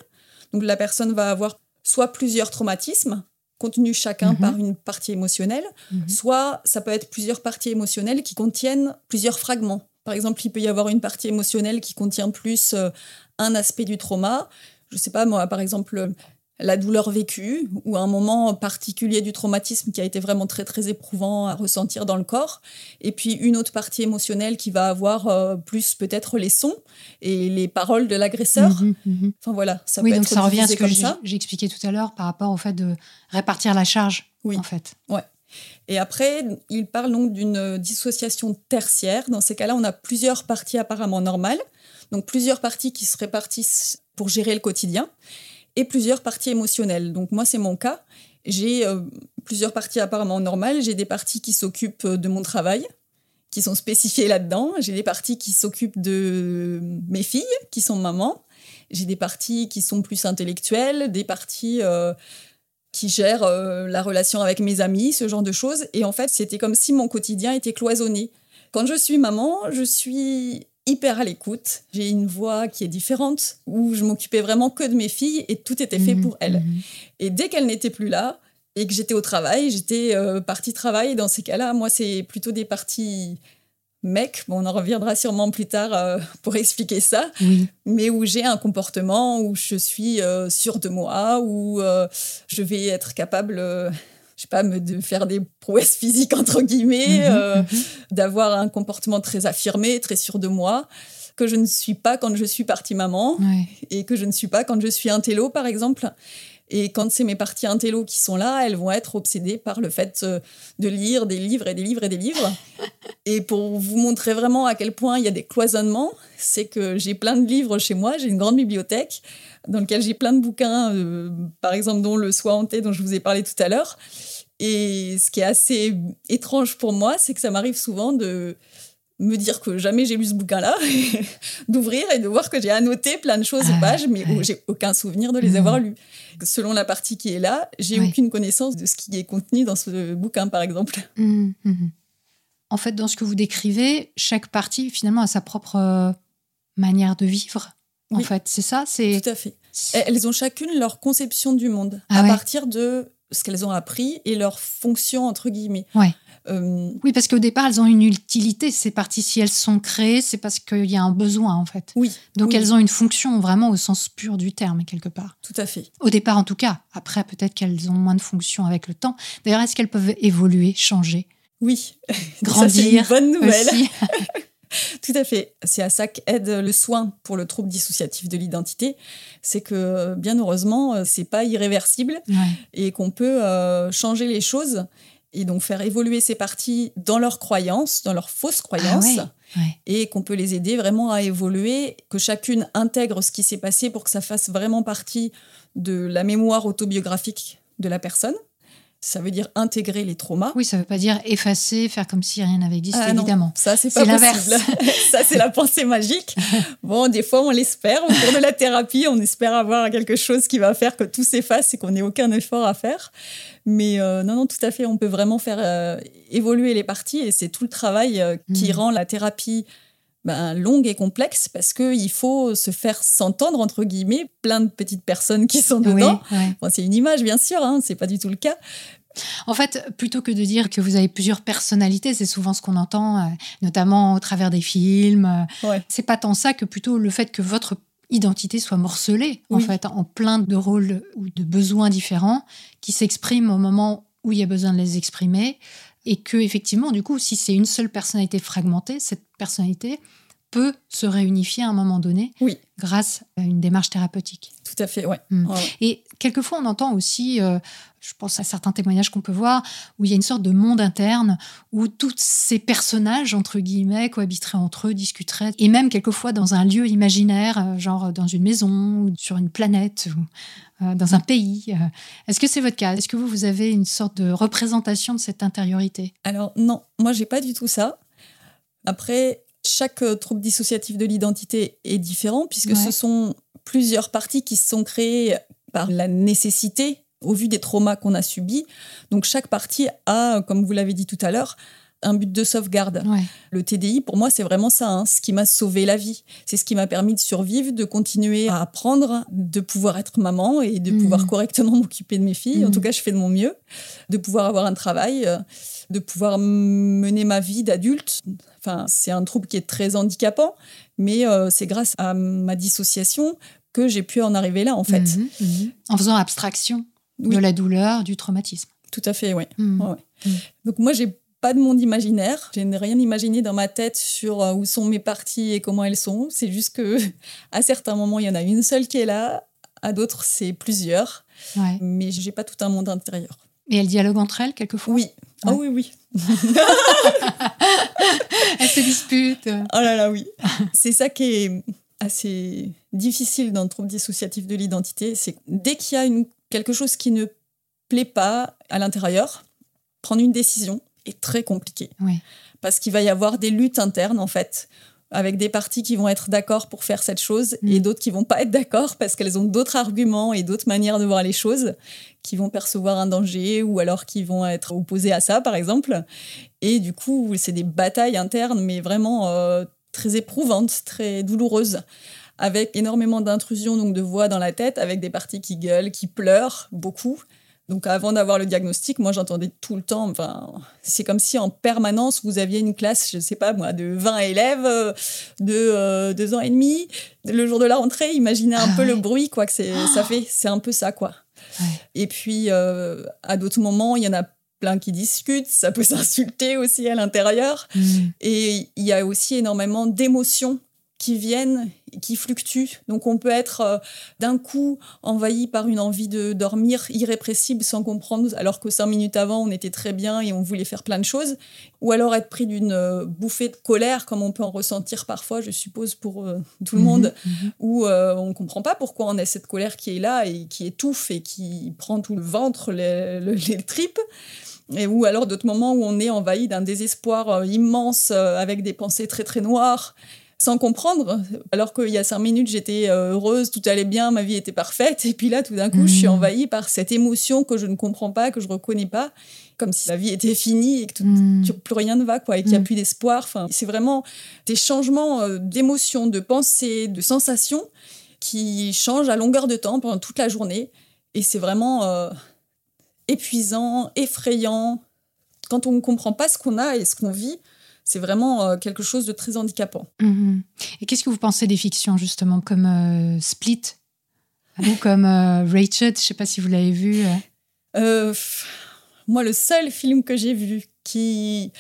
Donc la personne va avoir soit plusieurs traumatismes contenus chacun Mhm. par une partie émotionnelle, Mhm. soit ça peut être plusieurs parties émotionnelles qui contiennent plusieurs fragments. Par exemple, il peut y avoir une partie émotionnelle qui contient plus euh, un aspect du trauma. Je sais pas moi, par exemple, la douleur vécue ou un moment particulier du traumatisme qui a été vraiment très très éprouvant à ressentir dans le corps. Et puis une autre partie émotionnelle qui va avoir euh, plus peut-être les sons et les paroles de l'agresseur. Mhm, mhm. Enfin voilà, ça oui, peut donc être ça revient à ce que expliqué tout à l'heure par rapport au fait de répartir la charge, Oui. en fait. Et après, il parle donc d'une dissociation tertiaire. Dans ces cas-là, on a plusieurs parties apparemment normales, donc plusieurs parties qui se répartissent pour gérer le quotidien, et plusieurs parties émotionnelles. Donc moi, c'est mon cas. J'ai euh, plusieurs parties apparemment normales. J'ai des parties qui s'occupent de mon travail, qui sont spécifiées là-dedans. J'ai des parties qui s'occupent de mes filles, qui sont mamans. J'ai des parties qui sont plus intellectuelles, des parties... euh, qui gère euh, la relation avec mes amis, ce genre de choses. Et en fait, c'était comme si mon quotidien était cloisonné. Quand je suis maman, je suis hyper à l'écoute. J'ai une voix qui est différente, où je m'occupais vraiment que de mes filles et tout était fait Mhm, pour elles. mhm. Et dès qu'elles n'étaient plus là et que j'étais au travail, j'étais euh, partie travail. Dans ces cas-là, moi, c'est plutôt des parties mec, bon, on en reviendra sûrement plus tard euh, pour expliquer ça, mais où j'ai un comportement où je suis euh, sûre de moi, où euh, je vais être capable, euh, je sais pas, me- de faire des prouesses physiques entre guillemets, Mhm, euh, mhm. d'avoir un comportement très affirmé, très sûr de moi, que je ne suis pas quand je suis partie maman Ouais. et que je ne suis pas quand je suis un télo, par exemple. Et quand c'est mes parties intello qui sont là, elles vont être obsédées par le fait euh, de lire des livres et des livres et des livres. Et pour vous montrer vraiment à quel point il y a des cloisonnements, c'est que j'ai plein de livres chez moi, j'ai une grande bibliothèque dans laquelle j'ai plein de bouquins, euh, par exemple dont Le Soi hanté dont je vous ai parlé tout à l'heure. Et ce qui est assez étrange pour moi, c'est que ça m'arrive souvent de me dire que jamais j'ai lu ce bouquin-là, d'ouvrir et de voir que j'ai annoté plein de choses Ah, aux pages, mais ouais. où j'ai aucun souvenir de les avoir lus. Selon la partie qui est là, j'ai Ouais. aucune connaissance de ce qui est contenu dans ce bouquin, par exemple. Mhm, mhm. En fait, dans ce que vous décrivez, chaque partie finalement a sa propre euh, manière de vivre. En fait, c'est ça. C'est Tout à fait. Elles ont chacune leur conception du monde Ah à ouais. partir de ce qu'elles ont appris et leur fonction, entre guillemets. Ouais. Euh, oui, parce qu'au départ, elles ont une utilité. Ces parties, si elles sont créées, c'est parce qu'il y a un besoin en fait. oui. Donc oui, elles ont une fonction vraiment au sens pur du terme quelque part. Tout à fait. Au départ, en tout cas. Après, peut-être qu'elles ont moins de fonction avec le temps. D'ailleurs, est-ce qu'elles peuvent évoluer, changer, Oui. grandir Ça, une bonne nouvelle. Tout à fait. C'est à ça qu'aide le soin pour le trouble dissociatif de l'identité. C'est que, bien heureusement, euh, c'est pas irréversible Ouais. et qu'on peut euh, changer les choses et donc faire évoluer ces parties dans leurs croyances, dans leurs fausses croyances, Ah ouais, ouais. et qu'on peut les aider vraiment à évoluer, que chacune intègre ce qui s'est passé pour que ça fasse vraiment partie de la mémoire autobiographique de la personne. Ça veut dire intégrer les traumas. Oui, ça ne veut pas dire effacer, faire comme si rien n'avait existé, Ah non, évidemment. ça c'est pas l'inverse. possible. ça c'est la pensée magique. Bon, des fois on l'espère. Au cours de la thérapie, on espère avoir quelque chose qui va faire que tout s'efface et qu'on n'ait aucun effort à faire. Mais euh, non, non, tout à fait. On peut vraiment faire euh, évoluer les parties et c'est tout le travail euh, qui Mhm. rend la thérapie ben, longue et complexe parce qu'il faut se faire s'entendre entre guillemets plein de petites personnes qui sont Oui, dedans. ouais. Bon, c'est une image bien sûr, hein, c'est pas du tout le cas. En fait, plutôt que de dire que vous avez plusieurs personnalités, c'est souvent ce qu'on entend, euh, notamment au travers des films. euh, Ouais. C'est pas tant ça que plutôt le fait que votre identité soit morcelée, en fait, en plein de rôles ou de besoins différents qui s'expriment au moment où il y a besoin de les exprimer. Et que, effectivement, du coup, si c'est une seule personnalité fragmentée, cette personnalité peut se réunifier à un moment donné Oui. grâce à une démarche thérapeutique. Tout à fait, ouais. Mm. Ouais. Et quelquefois, on entend aussi, euh, je pense à certains témoignages qu'on peut voir, où il y a une sorte de monde interne où tous ces personnages, entre guillemets, cohabiteraient entre eux, discuteraient, et même quelquefois dans un lieu imaginaire, euh, genre dans une maison, ou sur une planète, ou euh, dans un pays. Euh, Est-ce que c'est votre cas? Est-ce que vous, vous avez une sorte de représentation de cette intériorité? Alors non, moi j'ai pas du tout ça. Après, chaque euh, trouble dissociatif de l'identité est différent puisque Ouais. ce sont plusieurs parties qui se sont créées par la nécessité au vu des traumas qu'on a subis. Donc chaque partie a, comme vous l'avez dit tout à l'heure, un but de sauvegarde. Ouais. Le TDI, pour moi, c'est vraiment ça. hein. Ce qui m'a sauvé la vie. C'est ce qui m'a permis de survivre, de continuer à apprendre, de pouvoir être maman et de Mhm. pouvoir correctement m'occuper de mes filles. En Mhm. tout cas, je fais de mon mieux. De pouvoir avoir un travail, euh, de pouvoir mener ma vie d'adulte. Enfin, c'est un trouble qui est très handicapant, mais euh, c'est grâce à ma dissociation que j'ai pu en arriver là, en fait. Mhm. En faisant abstraction Oui. de la douleur, du traumatisme. Tout à fait, oui. Ouais, ouais. Donc moi, j'ai pas de monde imaginaire. Je n'ai rien imaginé dans ma tête sur euh, où sont mes parties et comment elles sont. C'est juste que à certains moments, il y en a une seule qui est là. À d'autres, c'est plusieurs. Ouais. Mais j'ai pas tout un monde intérieur. Et elles dialoguent entre elles quelquefois? Oui. Ah Ouais. oui, oui. Elles se disputent. Oh là là, oui. c'est ça qui est assez difficile dans le trouble dissociatif de l'identité. C'est dès qu'il y a une, quelque chose qui ne plaît pas à l'intérieur, prendre une décision est très compliqué. Oui. Parce qu'il va y avoir des luttes internes, en fait, avec des parties qui vont être d'accord pour faire cette chose Mm. et d'autres qui vont pas être d'accord parce qu'elles ont d'autres arguments et d'autres manières de voir les choses, qui vont percevoir un danger ou alors qui vont être opposées à ça, par exemple. Et du coup, c'est des batailles internes, mais vraiment euh, très éprouvantes, très douloureuses, avec énormément d'intrusions donc de voix dans la tête, avec des parties qui gueulent, qui pleurent beaucoup. Donc avant d'avoir le diagnostic, moi j'entendais tout le temps, enfin, c'est comme si en permanence vous aviez une classe, je ne sais pas moi, de 20 élèves euh, de euh, deux ans et demi. Le jour de la rentrée, imaginez un Ah peu le bruit quoi que c'est, ça fait, c'est un peu ça quoi. Ouais. Et puis euh, à d'autres moments, il y en a plein qui discutent, ça peut s'insulter aussi à l'intérieur. Mm. Et il y a aussi énormément d'émotions qui viennent, qui fluctuent. Donc on peut être euh, d'un coup envahi par une envie de dormir irrépressible sans comprendre, alors que cinq minutes avant on était très bien et on voulait faire plein de choses. Ou alors être pris d'une euh, bouffée de colère, comme on peut en ressentir parfois, je suppose, pour euh, tout le monde, Mhm. où on ne comprend pas pourquoi on a cette colère qui est là et qui étouffe et qui prend tout le ventre, les, le- les tripes. Et ou alors d'autres moments où on est envahi d'un désespoir immense avec des pensées très très noires sans comprendre, alors qu'il y a cinq minutes j'étais euh, heureuse, tout allait bien, ma vie était parfaite, et puis là tout d'un coup je suis Mhm. envahie par cette émotion que je ne comprends pas, que je reconnais pas, comme si la vie était finie et que tout- Mm. plus rien ne va, quoi, et qu'il n'y a Mm. plus d'espoir. Enfin, c'est vraiment des changements euh, d'émotions, de pensées, de sensations qui changent à longueur de temps pendant toute la journée, et c'est vraiment euh, épuisant, effrayant. Quand on ne comprend pas ce qu'on a et ce qu'on vit, c'est vraiment euh, quelque chose de très handicapant. Mhm. Et qu'est-ce que vous pensez des fictions, justement, comme euh, Split? Ou comme euh, Rachel Je ne sais pas si vous l'avez vu. euh. Moi, le seul film que j'ai vu qui,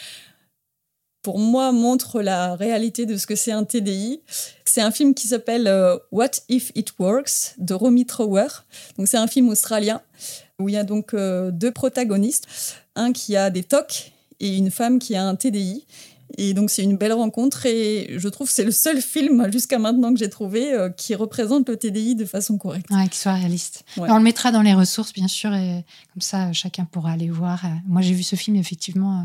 pour moi, montre la réalité de ce que c'est un TDI, c'est un film qui s'appelle What If It Works de Romy Trower. Donc, c'est un film australien où il y a donc deux protagonistes, un qui a des TOC et une femme qui a un TDI. Et donc, c'est une belle rencontre et je trouve que c'est le seul film jusqu'à maintenant que j'ai trouvé euh, qui représente le TDI de façon correcte. Ouais, qui soit réaliste. Ouais. On le mettra dans les ressources, bien sûr, et comme ça, chacun pourra aller voir. Euh, Moi, j'ai vu ce film, effectivement, euh,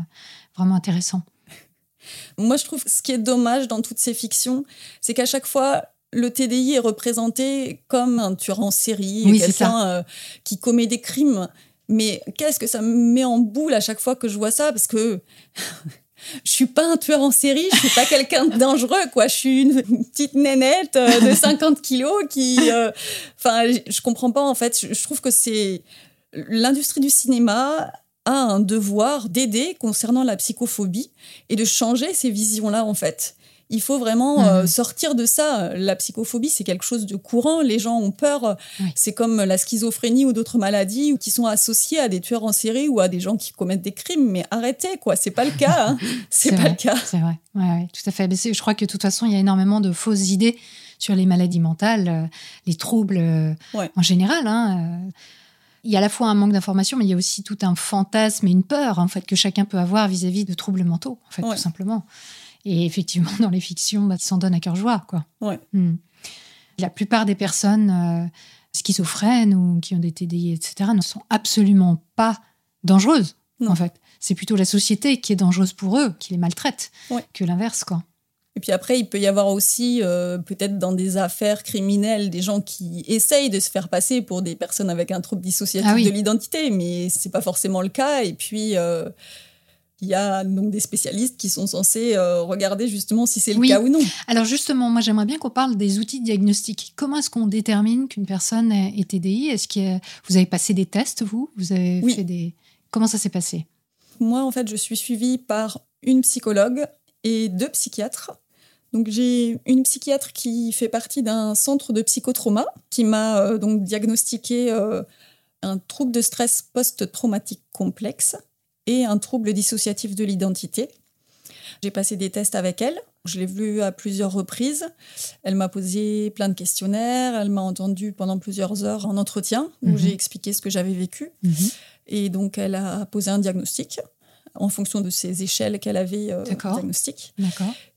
vraiment intéressant. Moi, je trouve que ce qui est dommage dans toutes ces fictions, c'est qu'à chaque fois, le TDI est représenté comme un tueur en série, Oui, quelqu'un euh, qui commet des crimes. Mais qu'est-ce que ça me met en boule à chaque fois que je vois ça? Parce que je suis pas un tueur en série, je suis pas quelqu'un de dangereux, quoi. Je suis une petite nénette euh, de 50 kilos qui. euh, Enfin, je je comprends pas, en fait. Je je trouve que c'est. L'industrie du cinéma a un devoir d'aider concernant la psychophobie et de changer ces visions-là, en fait. Il faut vraiment euh, Mhm. sortir de ça. La psychophobie, c'est quelque chose de courant. Les gens ont peur. Oui. C'est comme la schizophrénie ou d'autres maladies qui sont associées à des tueurs en série ou à des gens qui commettent des crimes. Mais arrêtez, quoi. C'est pas le cas. hein. C'est pas vrai, le cas. C'est vrai, ouais, ouais, tout à fait. Mais je crois que de toute façon, il y a énormément de fausses idées sur les maladies mentales, euh, les troubles euh, Ouais. en général. hein. Il y a à la fois un manque d'information, mais il y a aussi tout un fantasme et une peur en fait que chacun peut avoir vis-à-vis de troubles mentaux, en fait, Ouais. tout simplement. Et effectivement, dans les fictions, bah, ils s'en donnent à cœur joie, quoi. Ouais. Hmm. La plupart des personnes euh, schizophrènes ou qui ont des TDI, etc., ne sont absolument pas dangereuses, Non. en fait. C'est plutôt la société qui est dangereuse pour eux, qui les maltraite, Ouais. que l'inverse, quoi. Et puis après, il peut y avoir aussi, euh, peut-être dans des affaires criminelles, des gens qui essayent de se faire passer pour des personnes avec un trouble dissociatif Ah oui. de l'identité, mais c'est pas forcément le cas. Et puis, euh, il y a donc des spécialistes qui sont censés euh, regarder justement si c'est le Oui. cas ou non. Alors justement, moi j'aimerais bien qu'on parle des outils diagnostiques. Comment est-ce qu'on détermine qu'une personne est TDI Est-ce que vous avez passé des tests, vous? Vous avez Oui. fait des... Comment ça s'est passé? Moi, en fait, je suis suivie par une psychologue et deux psychiatres. Donc, j'ai une psychiatre qui fait partie d'un centre de psychotrauma qui m'a euh, donc diagnostiqué euh, un trouble de stress post-traumatique complexe et un trouble dissociatif de l'identité. J'ai passé des tests avec elle. Je l'ai vue à plusieurs reprises. Elle m'a posé plein de questionnaires. Elle m'a entendu pendant plusieurs heures en entretien où Mhm. j'ai expliqué ce que j'avais vécu. Et donc, elle a posé un diagnostic en fonction de ces échelles qu'elle avait euh, diagnostic.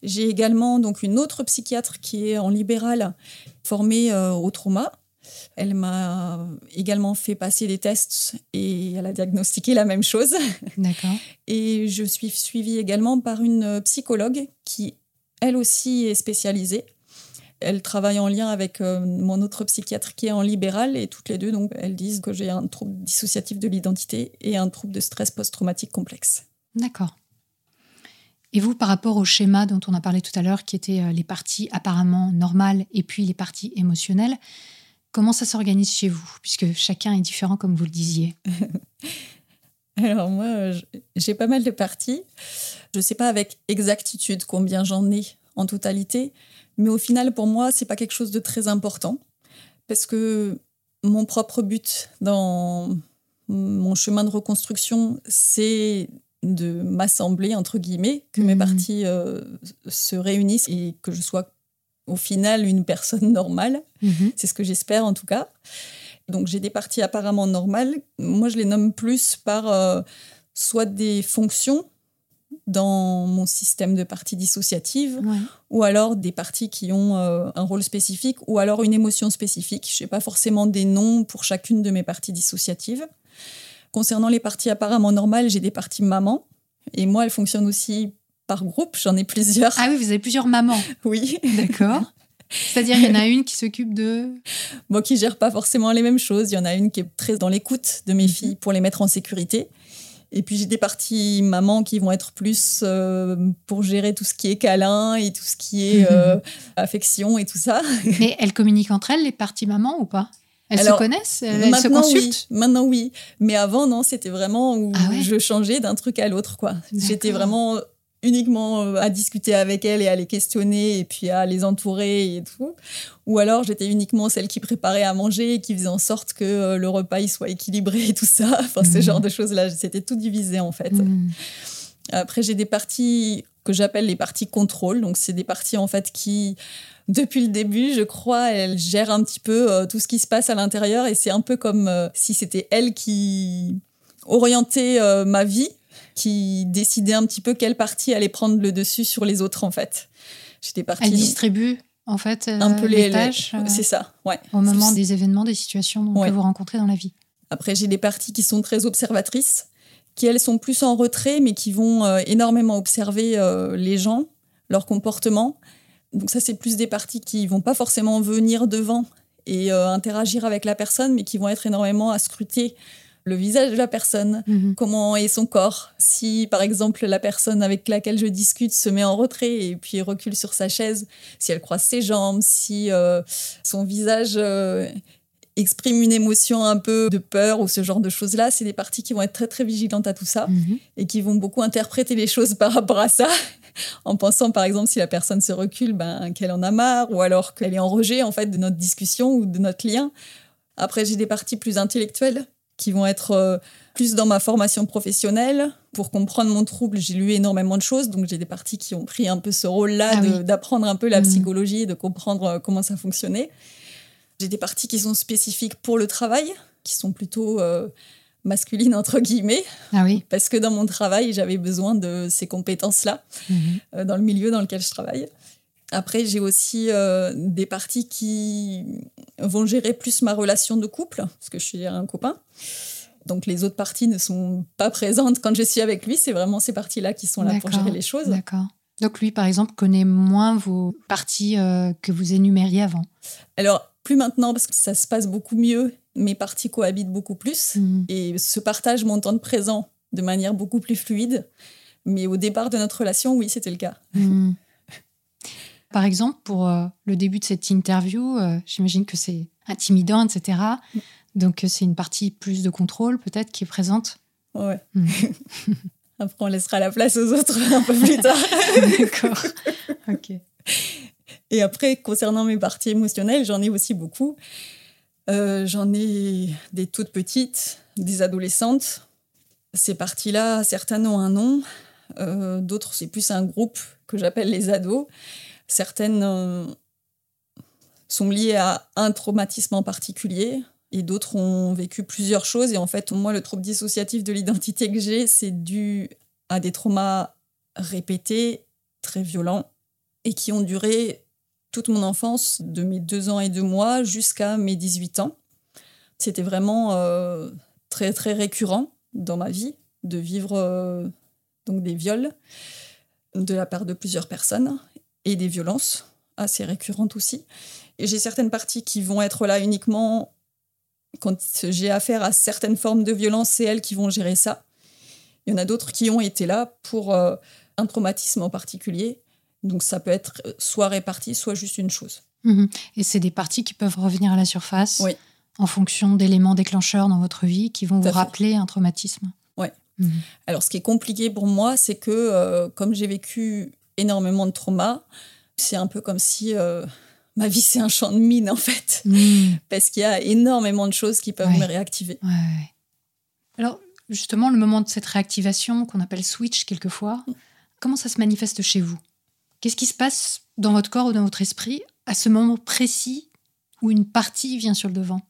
J'ai également donc une autre psychiatre qui est en libéral formée euh, au trauma. Elle m'a également fait passer des tests et elle a diagnostiqué la même chose. D'accord. Et je suis suivie également par une psychologue qui, elle aussi, est spécialisée. Elle travaille en lien avec euh, mon autre psychiatre qui est en libéral et toutes les deux, donc, elles disent que j'ai un trouble dissociatif de l'identité et un trouble de stress post-traumatique complexe. D'accord. Et vous, par rapport au schéma dont on a parlé tout à l'heure, qui étaient euh, les parties apparemment normales et puis les parties émotionnelles, Comment ça s'organise chez vous Puisque chacun est différent, comme vous le disiez. Alors moi, j'ai pas mal de parties. Je ne sais pas avec exactitude combien j'en ai en totalité, mais au final, pour moi, c'est pas quelque chose de très important parce que mon propre but dans mon chemin de reconstruction, c'est de m'assembler, entre guillemets, que mes mhm. parties euh, se réunissent et que je sois au final une personne normale. Mhm. C'est ce que j'espère en tout cas. Donc j'ai des parties apparemment normales. Moi, je les nomme plus par euh, soit des fonctions dans mon système de parties dissociatives, ou alors des parties qui ont euh, un rôle spécifique, ou alors une émotion spécifique. Je n'ai pas forcément des noms pour chacune de mes parties dissociatives. Concernant les parties apparemment normales, j'ai des parties maman, et moi, elles fonctionnent aussi par groupe, j'en ai plusieurs. Ah oui, vous avez plusieurs mamans. oui. D'accord. C'est-à-dire, il y en a une qui s'occupe de. Bon, qui gère pas forcément les mêmes choses. Il y en a une qui est très dans l'écoute de mes mhm. filles pour les mettre en sécurité. Et puis j'ai des parties maman qui vont être plus euh, pour gérer tout ce qui est câlin et tout ce qui est euh, affection et tout ça. Mais elles communiquent entre elles, les parties maman ou pas? Elles se connaissent? Elles se consultent? Maintenant, oui. Mais avant, non, c'était vraiment où ah je changeais d'un truc à l'autre. quoi. J'étais vraiment uniquement euh, à discuter avec elles et à les questionner et puis à les entourer et tout. Ou alors j'étais uniquement celle qui préparait à manger et qui faisait en sorte que euh, le repas il soit équilibré et tout ça. Enfin, ce mmh. genre de choses-là, c'était tout divisé en fait. Mmh. Après, j'ai des parties que j'appelle les parties contrôle. Donc, c'est des parties en fait qui, depuis le début, je crois, elles gèrent un petit peu euh, tout ce qui se passe à l'intérieur et c'est un peu comme si c'était elles qui orientaient ma vie qui décidait un petit peu quelle partie allait prendre le dessus sur les autres, en fait. J'étais partie. Elle distribue, en fait, un peu les, tâches. Euh, c'est ça, ouais. Au moment des événements, des situations que vous rencontrez dans la vie. Après, j'ai des parties qui sont très observatrices, qui elles sont plus en retrait, mais qui vont euh, énormément observer euh, les gens, leur comportement. Donc ça, c'est plus des parties qui vont pas forcément venir devant et interagir avec la personne, mais qui vont être énormément à scruter le visage de la personne, mhm. comment est son corps. Si, par exemple, la personne avec laquelle je discute se met en retrait et puis recule sur sa chaise, si elle croise ses jambes, si euh, son visage euh, exprime une émotion un peu de peur ou ce genre de choses-là, c'est des parties qui vont être très très vigilantes à tout ça mhm. et qui vont beaucoup interpréter les choses par rapport à ça, en pensant par exemple si la personne se recule, ben, qu'elle en a marre ou alors qu'elle est en rejet en fait de notre discussion ou de notre lien. Après, j'ai des parties plus intellectuelles qui vont être euh, plus dans ma formation professionnelle. Pour comprendre mon trouble, j'ai lu énormément de choses, donc j'ai des parties qui ont pris un peu ce rôle-là ah d'apprendre un peu la mmh. psychologie, de comprendre euh, comment ça fonctionnait. J'ai des parties qui sont spécifiques pour le travail, qui sont plutôt euh, masculines entre guillemets, ah oui. parce que dans mon travail, j'avais besoin de ces compétences-là mmh. dans le milieu dans lequel je travaille. Après, j'ai aussi des parties qui vont gérer plus ma relation de couple, parce que je suis un copain. Donc les autres parties ne sont pas présentes quand je suis avec lui. C'est vraiment ces parties-là qui sont là pour gérer les choses. D'accord. Donc lui, par exemple, connaît moins vos parties euh, que vous énumériez avant. Alors plus maintenant parce que ça se passe beaucoup mieux. Mes parties cohabitent beaucoup plus mhm. et se partagent mon temps de présent de manière beaucoup plus fluide. Mais au départ de notre relation, oui, c'était le cas. Mhm. Par exemple, pour euh, le début de cette interview, euh, j'imagine que c'est intimidant, etc. Donc, euh, c'est une partie plus de contrôle, peut-être, qui est présente. Ouais. Hmm. Après, on laissera la place aux autres un peu plus tard. D'accord. Ok. Et après, concernant mes parties émotionnelles, j'en ai aussi beaucoup. j'en ai des toutes petites, des adolescentes. Ces parties-là, certaines ont un nom, d'autres, c'est plus un groupe que j'appelle les ados. Certaines euh, sont liées à un traumatisme en particulier et d'autres ont vécu plusieurs choses. Et en fait, moi, le trouble dissociatif de l'identité que j'ai, c'est dû à des traumas répétés, très violents, et qui ont duré toute mon enfance, de mes deux ans et deux mois jusqu'à mes 18 ans. C'était vraiment euh, très, très récurrent dans ma vie de vivre euh, donc des viols de la part de plusieurs personnes et des violences assez récurrentes aussi. Et j'ai certaines parties qui vont être là uniquement quand j'ai affaire à certaines formes de violence, c'est elles qui vont gérer ça. Il y en a d'autres qui ont été là pour euh, un traumatisme en particulier. Donc ça peut être soit réparti, soit juste une chose. Mhm. Et c'est des parties qui peuvent revenir à la surface Oui. en fonction d'éléments déclencheurs dans votre vie qui vont vous fait. rappeler un traumatisme. Ouais. Mhm. Alors, ce qui est compliqué pour moi, c'est que euh, comme j'ai vécu énormément de traumas, c'est un peu comme si euh, ma vie, c'est un champ de mine, en fait. Mhm. Parce qu'il y a énormément de choses qui peuvent Ouais. me réactiver. Ouais, ouais. Alors, justement, le moment de cette réactivation qu'on appelle switch quelquefois, comment ça se manifeste chez vous? Qu'est-ce qui se passe dans votre corps ou dans votre esprit à ce moment précis où une partie vient sur le devant?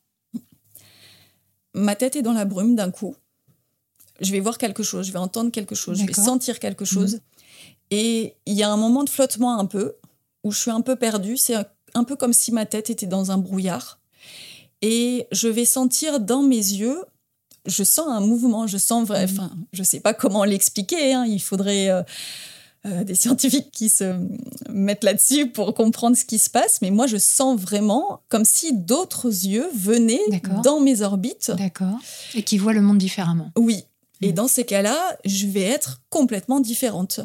Ma tête est dans la brume d'un coup. Je vais voir quelque chose, je vais entendre quelque chose, je vais sentir quelque chose. Et il y a un moment de flottement un peu, où je suis un peu perdue. C'est un- peu comme si ma tête était dans un brouillard. Et je vais sentir dans mes yeux, je sens un mouvement, je sens vrai. Mhm. Enfin, je sais pas comment l'expliquer. hein, Il faudrait euh, euh, des scientifiques qui se mettent là-dessus pour comprendre ce qui se passe. Mais moi, je sens vraiment comme si d'autres yeux venaient dans mes orbites. D'accord. Et qui voit le monde différemment. Oui. Et Mhm. dans ces cas-là, je vais être complètement différente.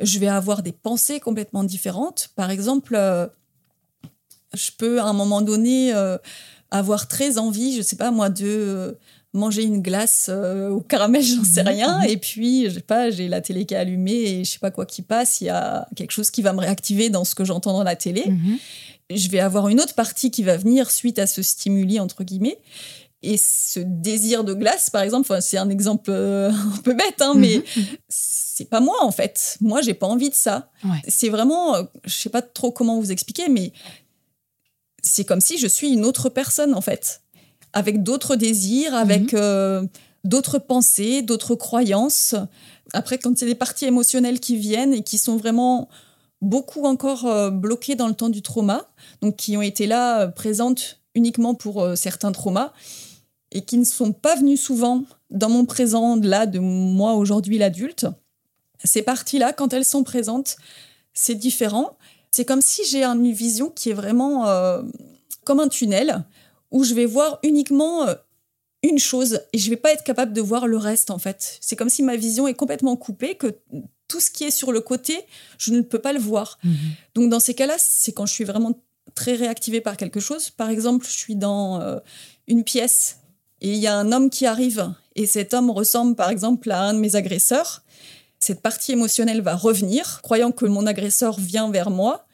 Je vais avoir des pensées complètement différentes. Par exemple, euh, je peux à un moment donné euh, avoir très envie, je sais pas moi, de euh, manger une glace euh, au caramel, j'en sais Mhm, rien. mhm. Et puis, je sais pas, j'ai la télé qui est allumée et je sais pas quoi qui passe. Il y a quelque chose qui va me réactiver dans ce que j'entends dans la télé Mhm. je vais avoir une autre partie qui va venir suite à ce stimuli, entre guillemets. Et ce désir de glace, par exemple, c'est un exemple euh, un peu bête, hein, mais. C'est pas moi, en fait. Moi, j'ai pas envie de ça. Ouais. C'est vraiment, euh, je sais pas trop comment vous expliquer, mais c'est comme si je suis une autre personne, en fait. Avec d'autres désirs, avec euh, d'autres pensées, d'autres croyances. Après, quand c'est des parties émotionnelles qui viennent et qui sont vraiment beaucoup encore euh, bloquées dans le temps du trauma, donc qui ont été là, euh, présentes uniquement pour certains traumas, et qui ne sont pas venues souvent dans mon présent, là, de moi aujourd'hui, l'adulte. Ces parties-là, quand elles sont présentes, c'est différent. C'est comme si j'ai une vision qui est vraiment euh, comme un tunnel, où je vais voir uniquement euh, une chose et je vais pas être capable de voir le reste en fait. C'est comme si ma vision est complètement coupée, que tout ce qui est sur le côté, je ne peux pas le voir. Mhm. Donc dans ces cas-là, c'est quand je suis vraiment très réactivée par quelque chose. Par exemple, je suis dans euh, une pièce et il y a un homme qui arrive et cet homme ressemble par exemple à un de mes agresseurs. Cette partie émotionnelle va revenir, croyant que mon agresseur vient vers moi.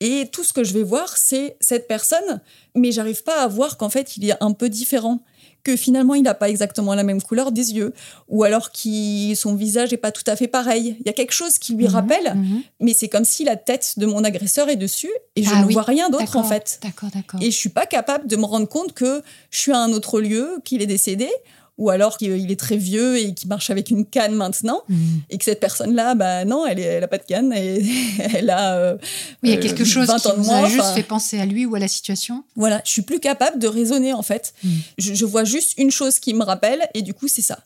Et tout ce que je vais voir, c'est cette personne, mais j'arrive pas à voir qu'en fait, il est un peu différent, que finalement, il n'a pas exactement la même couleur des yeux, ou alors que son visage est pas tout à fait pareil. Il y a quelque chose qui lui Mhm. rappelle, Mhm. mais c'est comme si la tête de mon agresseur est dessus, et je Ah ne oui, vois rien d'autre en fait. D'accord, d'accord. Et je suis pas capable de me rendre compte que je suis à un autre lieu, qu'il est décédé, ou alors qu'il est très vieux et qu'il marche avec une canne maintenant, Mhm. et que cette personne-là, bah non, elle, est- elle a pas de canne, et elle a euh, Oui, il y a euh, quelque chose 20 qui moins, a juste enfin, fait penser à lui ou à la situation. Voilà, je suis plus capable de raisonner en fait. Mm. Je, je vois juste une chose qui me rappelle, et du coup, c'est ça.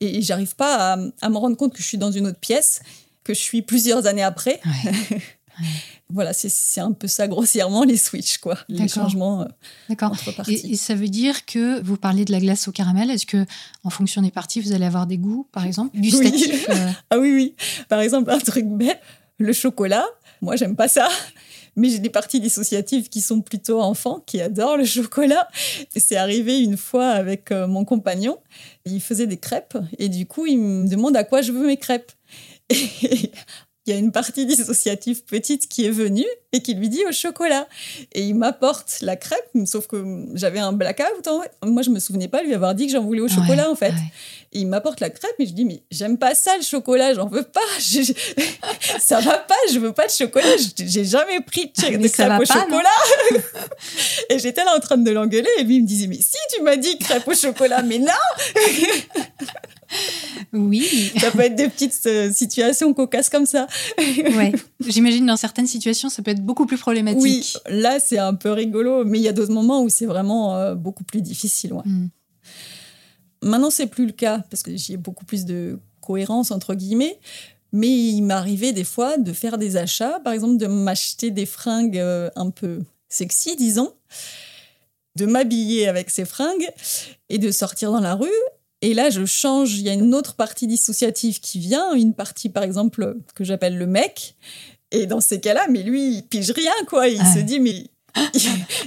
Et j'arrive pas à, à me rendre compte que je suis dans une autre pièce, que je suis plusieurs années après. Ouais. Voilà, c'est- un peu ça grossièrement les switches, quoi, les changements euh, D'accord. entre parties. Et, et ça veut dire que vous parlez de la glace au caramel. Est-ce que, en fonction des parties, vous allez avoir des goûts, par exemple, gustatifs euh, Ah oui, oui. Par exemple, un truc bête, le chocolat. Moi, j'aime pas ça. Mais j'ai des parties dissociatives qui sont plutôt enfants, qui adorent le chocolat. Et c'est arrivé une fois avec euh, mon compagnon. Il faisait des crêpes. Et du coup, il me demande à quoi je veux mes crêpes. Et il y a une partie dissociative petite qui est venue et qui lui dit au chocolat. Et il m'apporte la crêpe, sauf que j'avais un blackout. fait. Moi, je me souvenais pas lui avoir dit que j'en voulais au chocolat, ouais, en fait. ouais. Et il m'apporte la crêpe et je dis mais j'aime pas ça le chocolat, j'en veux pas. Je- ça va pas, je veux pas de chocolat. J'ai jamais pris de, ça crêpe au pas, chocolat. et j'étais là en train de l'engueuler et lui il me disait mais si tu m'as dit crêpe au chocolat, mais non, Oui. ça peut être des petites euh, situations cocasses comme ça. ouais. J'imagine dans certaines situations, ça peut être beaucoup plus problématique. Oui, là c'est un peu rigolo, mais il y a d'autres moments où c'est vraiment euh, beaucoup plus difficile. ouais. Mm. Maintenant, c'est plus le cas parce que j'ai beaucoup plus de cohérence entre guillemets. Mais il m'arrivait des fois de faire des achats, par exemple de m'acheter des fringues euh, un peu sexy, disons, de m'habiller avec ces fringues et de sortir dans la rue. Et là, je change, il y a une autre partie dissociative qui vient, une partie par exemple que j'appelle le mec. Et dans ces cas-là, mais lui, il pige rien, quoi. Il Ouais. se dit, mais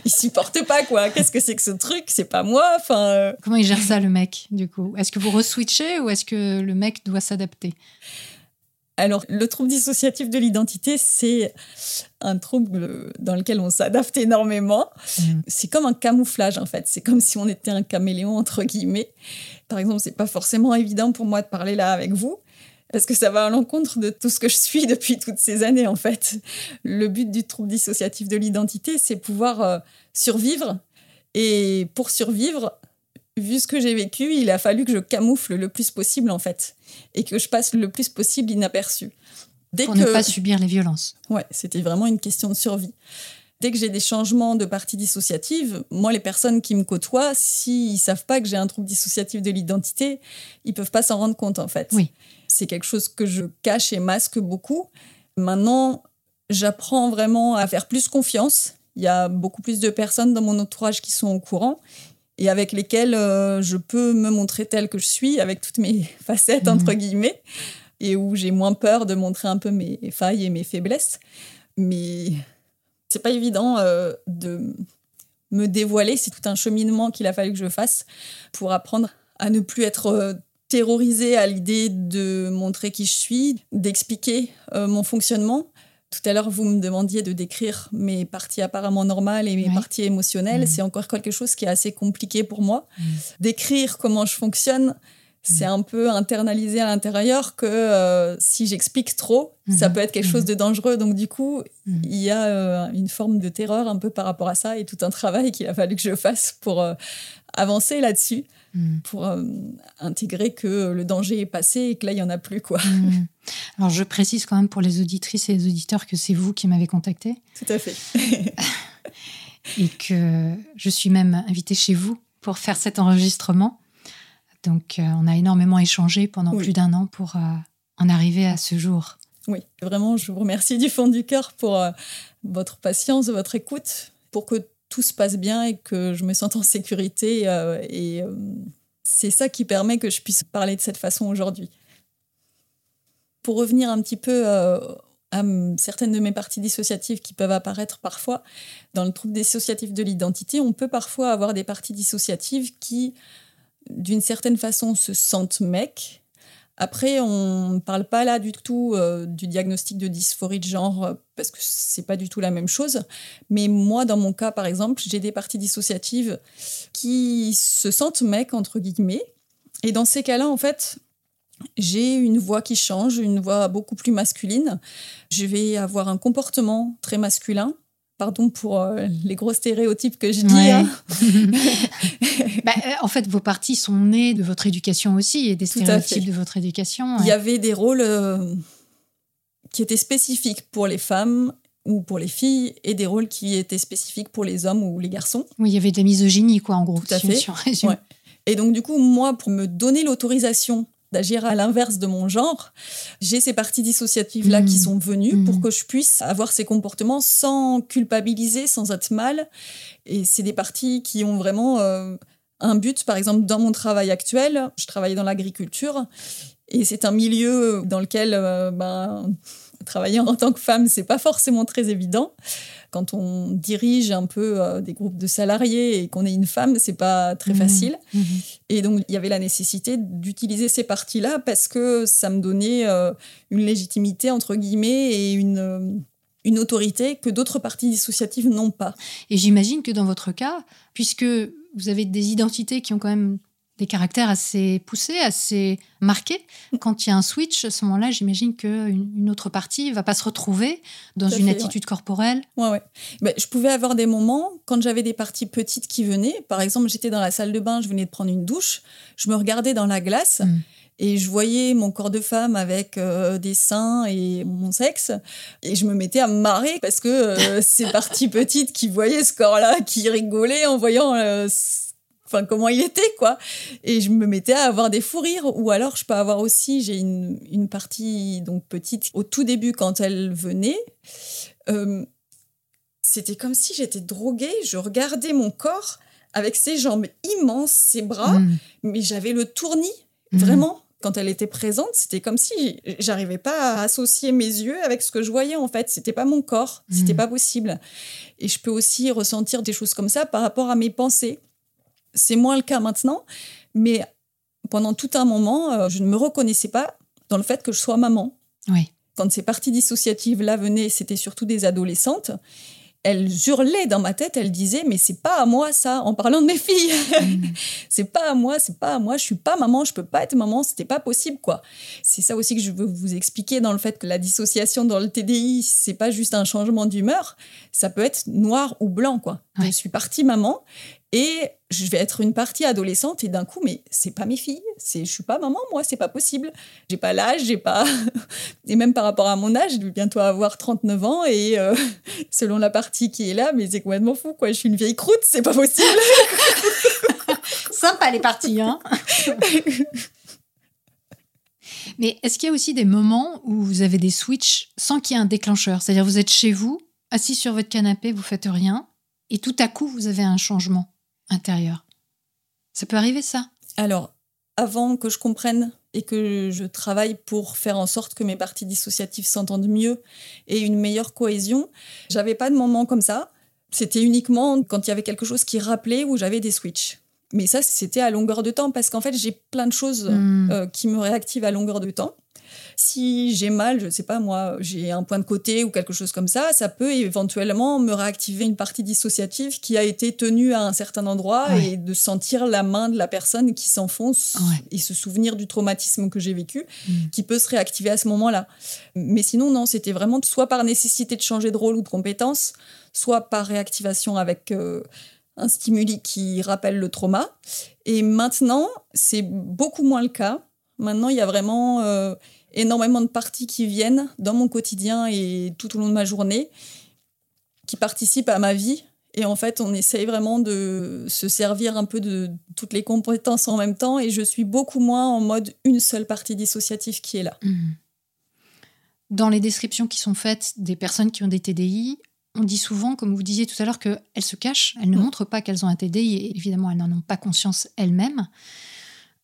il, supporte pas quoi. Qu'est-ce que c'est que ce truc? C'est pas moi. Enfin. euh, Comment il gère ça, le mec, du coup? Est-ce que vous reswitchez ou est-ce que le mec doit s'adapter? Alors, le trouble dissociatif de l'identité, c'est un trouble dans lequel on s'adapte énormément. Mhm. C'est comme un camouflage, en fait. C'est comme si on était un caméléon, entre guillemets. Par exemple, c'est pas forcément évident pour moi de parler là avec vous. Parce que ça va à l'encontre de tout ce que je suis depuis toutes ces années, en fait. Le but du trouble dissociatif de l'identité, c'est pouvoir euh, survivre. Et pour survivre, vu ce que j'ai vécu, il a fallu que je camoufle le plus possible, en fait. Et que je passe le plus possible inaperçu. Dès Pour que... ne pas subir les violences. Ouais, c'était vraiment une question de survie. Dès que j'ai des changements de partie dissociative, moi, les personnes qui me côtoient, s'ils savent pas que j'ai un trouble dissociatif de l'identité, ils peuvent pas s'en rendre compte, en fait. Oui. C'est quelque chose que je cache et masque beaucoup. Maintenant, j'apprends vraiment à faire plus confiance. Il y a beaucoup plus de personnes dans mon entourage qui sont au courant et avec lesquelles euh, je peux me montrer telle que je suis, avec toutes mes facettes, Mhm. entre guillemets, et où j'ai moins peur de montrer un peu mes failles et mes faiblesses. Mais c'est pas évident euh, de me dévoiler. C'est tout un cheminement qu'il a fallu que je fasse pour apprendre à ne plus être euh, terrorisée à l'idée de montrer qui je suis, d'expliquer euh, mon fonctionnement. Tout à l'heure, vous me demandiez de décrire mes parties apparemment normales et mes Oui. parties émotionnelles. Mhm. C'est encore quelque chose qui est assez compliqué pour moi. Mhm. Décrire comment je fonctionne, c'est un peu internalisé à l'intérieur que euh, si j'explique trop, ça peut être quelque chose de dangereux. Donc du coup, il y a euh, une forme de terreur un peu par rapport à ça et tout un travail qu'il a fallu que je fasse pour euh, avancer là-dessus, Mhm. pour euh, intégrer que le danger est passé et que là, il y en a plus. quoi. Mhm. Alors, je précise quand même pour les auditrices et les auditeurs que c'est vous qui m'avez contacté Tout à fait. et que je suis même invitée chez vous pour faire cet enregistrement. Donc, euh, on a énormément échangé pendant Oui. plus d'un an pour euh, en arriver à ce jour. Oui, vraiment, je vous remercie du fond du cœur pour euh, votre patience, votre écoute, pour que tout se passe bien et que je me sente en sécurité. euh, et euh, c'est ça qui permet que je puisse parler de cette façon aujourd'hui. Pour revenir un petit peu euh, à certaines de mes parties dissociatives qui peuvent apparaître parfois, dans le trouble dissociatif de l'identité, on peut parfois avoir des parties dissociatives qui, d'une certaine façon, se sentent mecs, après, on ne parle pas là du tout euh, du diagnostic de dysphorie de genre euh, parce que c'est pas du tout la même chose. Mais moi, dans mon cas, par exemple, j'ai des parties dissociatives qui se sentent mecs entre guillemets. Et dans ces cas-là, en fait, j'ai une voix qui change, une voix beaucoup plus masculine. Je vais avoir un comportement très masculin. Pardon pour euh, les gros stéréotypes que je dis. Ouais. hein. Bah, euh, en fait, vos parties sont nées de votre éducation aussi et des stéréotypes de votre éducation. Il y avait des rôles euh, qui étaient spécifiques pour les femmes ou pour les filles et des rôles qui étaient spécifiques pour les hommes ou les garçons. Oui, il y avait de la misogynie, quoi, en gros. Tout à si- fait. Ouais. Et donc, du coup, moi, pour me donner l'autorisation d'agir à l'inverse de mon genre, j'ai ces parties dissociatives-là qui sont venues pour que je puisse avoir ces comportements sans culpabiliser, sans être mal. Et c'est des parties qui ont vraiment euh, un but. Par exemple, dans mon travail actuel, je travaille dans l'agriculture et c'est un milieu dans lequel euh, ben, travailler en tant que femme, c'est pas forcément très évident. Quand on dirige un peu euh, des groupes de salariés et qu'on est une femme, c'est pas très Mhm. facile. Mhm. Et donc, il y avait la nécessité d'utiliser ces parties-là parce que ça me donnait euh, une légitimité, entre guillemets, et une, euh, une autorité que d'autres parties dissociatives n'ont pas. Et j'imagine que dans votre cas, puisque vous avez des identités qui ont quand même des caractères assez poussés, assez marqués, quand il y a un switch, à ce moment-là, j'imagine qu'une une autre partie va pas se retrouver dans une fait, attitude corporelle. Ouais, ouais. Ben, je pouvais avoir des moments, quand j'avais des parties petites qui venaient, par exemple, j'étais dans la salle de bain, je venais de prendre une douche, je me regardais dans la glace Mm. et je voyais mon corps de femme avec euh, des seins et mon sexe, et je me mettais à me marrer parce que euh, ces parties petites qui voyaient ce corps-là, qui rigolaient en voyant euh, enfin, comment il était, quoi. Et je me mettais à avoir des fous rires. Ou alors, je peux avoir aussi, j'ai une, une partie donc petite au tout début quand elle venait. euh, c'était comme si j'étais droguée. Je regardais mon corps avec ses jambes immenses, ses bras, Mm. mais j'avais le tournis, Mhm. vraiment. quand elle était présente, c'était comme si j'arrivais pas à associer mes yeux avec ce que je voyais en fait. C'était pas mon corps, c'était Mhm. pas possible. Et je peux aussi ressentir des choses comme ça par rapport à mes pensées. C'est moins le cas maintenant, mais pendant tout un moment, euh, je ne me reconnaissais pas dans le fait que je sois maman. Oui. Quand ces parties dissociatives-là venaient, c'était surtout des adolescentes. Elles hurlaient dans ma tête, elles disaient mais c'est pas à moi ça, en parlant de mes filles. Mm. c'est pas à moi, c'est pas à moi, je suis pas maman, je peux pas être maman, c'était pas possible quoi. C'est ça aussi que je veux vous expliquer dans le fait que la dissociation dans le TDI, c'est pas juste un changement d'humeur, ça peut être noir ou blanc quoi. Ouais. Je suis partie maman et je vais être une partie adolescente et d'un coup mais c'est pas mes filles, c'est je suis pas maman moi, c'est pas possible. J'ai pas l'âge, j'ai pas et même par rapport à mon âge, je vais bientôt avoir 39 ans et euh, selon la partie qui est là, mais c'est complètement fou quoi, je suis une vieille croûte, c'est pas possible. Sympa les parties, hein. Mais est-ce qu'il y a aussi des moments où vous avez des switches sans qu'il y ait un déclencheur? C'est-à-dire vous êtes chez vous, assis sur votre canapé, vous faites rien, et tout à coup vous avez un changement intérieur. Ça peut arriver ça? Alors, avant que je comprenne et que je travaille pour faire en sorte que mes parties dissociatives s'entendent mieux et une meilleure cohésion, j'avais pas de moment comme ça. C'était uniquement quand il y avait quelque chose qui rappelait où j'avais des switches. Mais ça, c'était à longueur de temps parce qu'en fait, j'ai plein de choses Hmm. euh, qui me réactivent à longueur de temps. Si j'ai mal, je sais pas moi, j'ai un point de côté ou quelque chose comme ça, ça peut éventuellement me réactiver une partie dissociative qui a été tenue à un certain endroit Ouais. et de sentir la main de la personne qui s'enfonce Ouais. et se souvenir du traumatisme que j'ai vécu Mm. qui peut se réactiver à ce moment-là. Mais sinon, non, c'était vraiment soit par nécessité de changer de rôle ou de compétence, soit par réactivation avec euh, un stimuli qui rappelle le trauma. Et maintenant, c'est beaucoup moins le cas. Maintenant, il y a vraiment euh, énormément de parties qui viennent dans mon quotidien et tout au long de ma journée, qui participent à ma vie. Et en fait, on essaye vraiment de se servir un peu de toutes les compétences en même temps. Et je suis beaucoup moins en mode une seule partie dissociative qui est là. Hmm. Dans les descriptions qui sont faites des personnes qui ont des TDI, on dit souvent, comme vous disiez tout à l'heure, qu'elles se cachent, elles ne Mm. montrent pas qu'elles ont un TDI, et évidemment, elles n'en ont pas conscience elles-mêmes.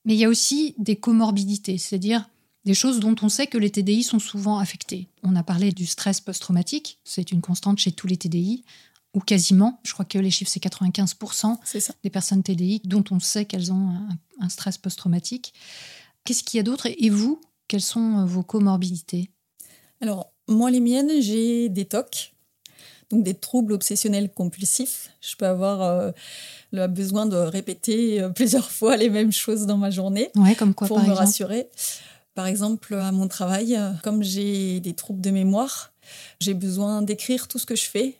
Mais il y a aussi des comorbidités, c'est-à-dire des choses dont on sait que les TDI sont souvent affectés. On a parlé du stress post-traumatique, c'est une constante chez tous les TDI, ou quasiment, je crois que les chiffres c'est 95% C'est ça. des personnes TDI dont on sait qu'elles ont un, un stress post-traumatique. Qu'est-ce qu'il y a d'autre Et vous, quelles sont euh, vos comorbidités? Alors, moi, les miennes, j'ai des TOC, donc des troubles obsessionnels compulsifs. Je peux avoir euh, le besoin de répéter euh, plusieurs fois les mêmes choses dans ma journée Ouais, comme quoi pour par me exemple? rassurer. Par exemple, à mon travail, euh, comme j'ai des troubles de mémoire, j'ai besoin d'écrire tout ce que je fais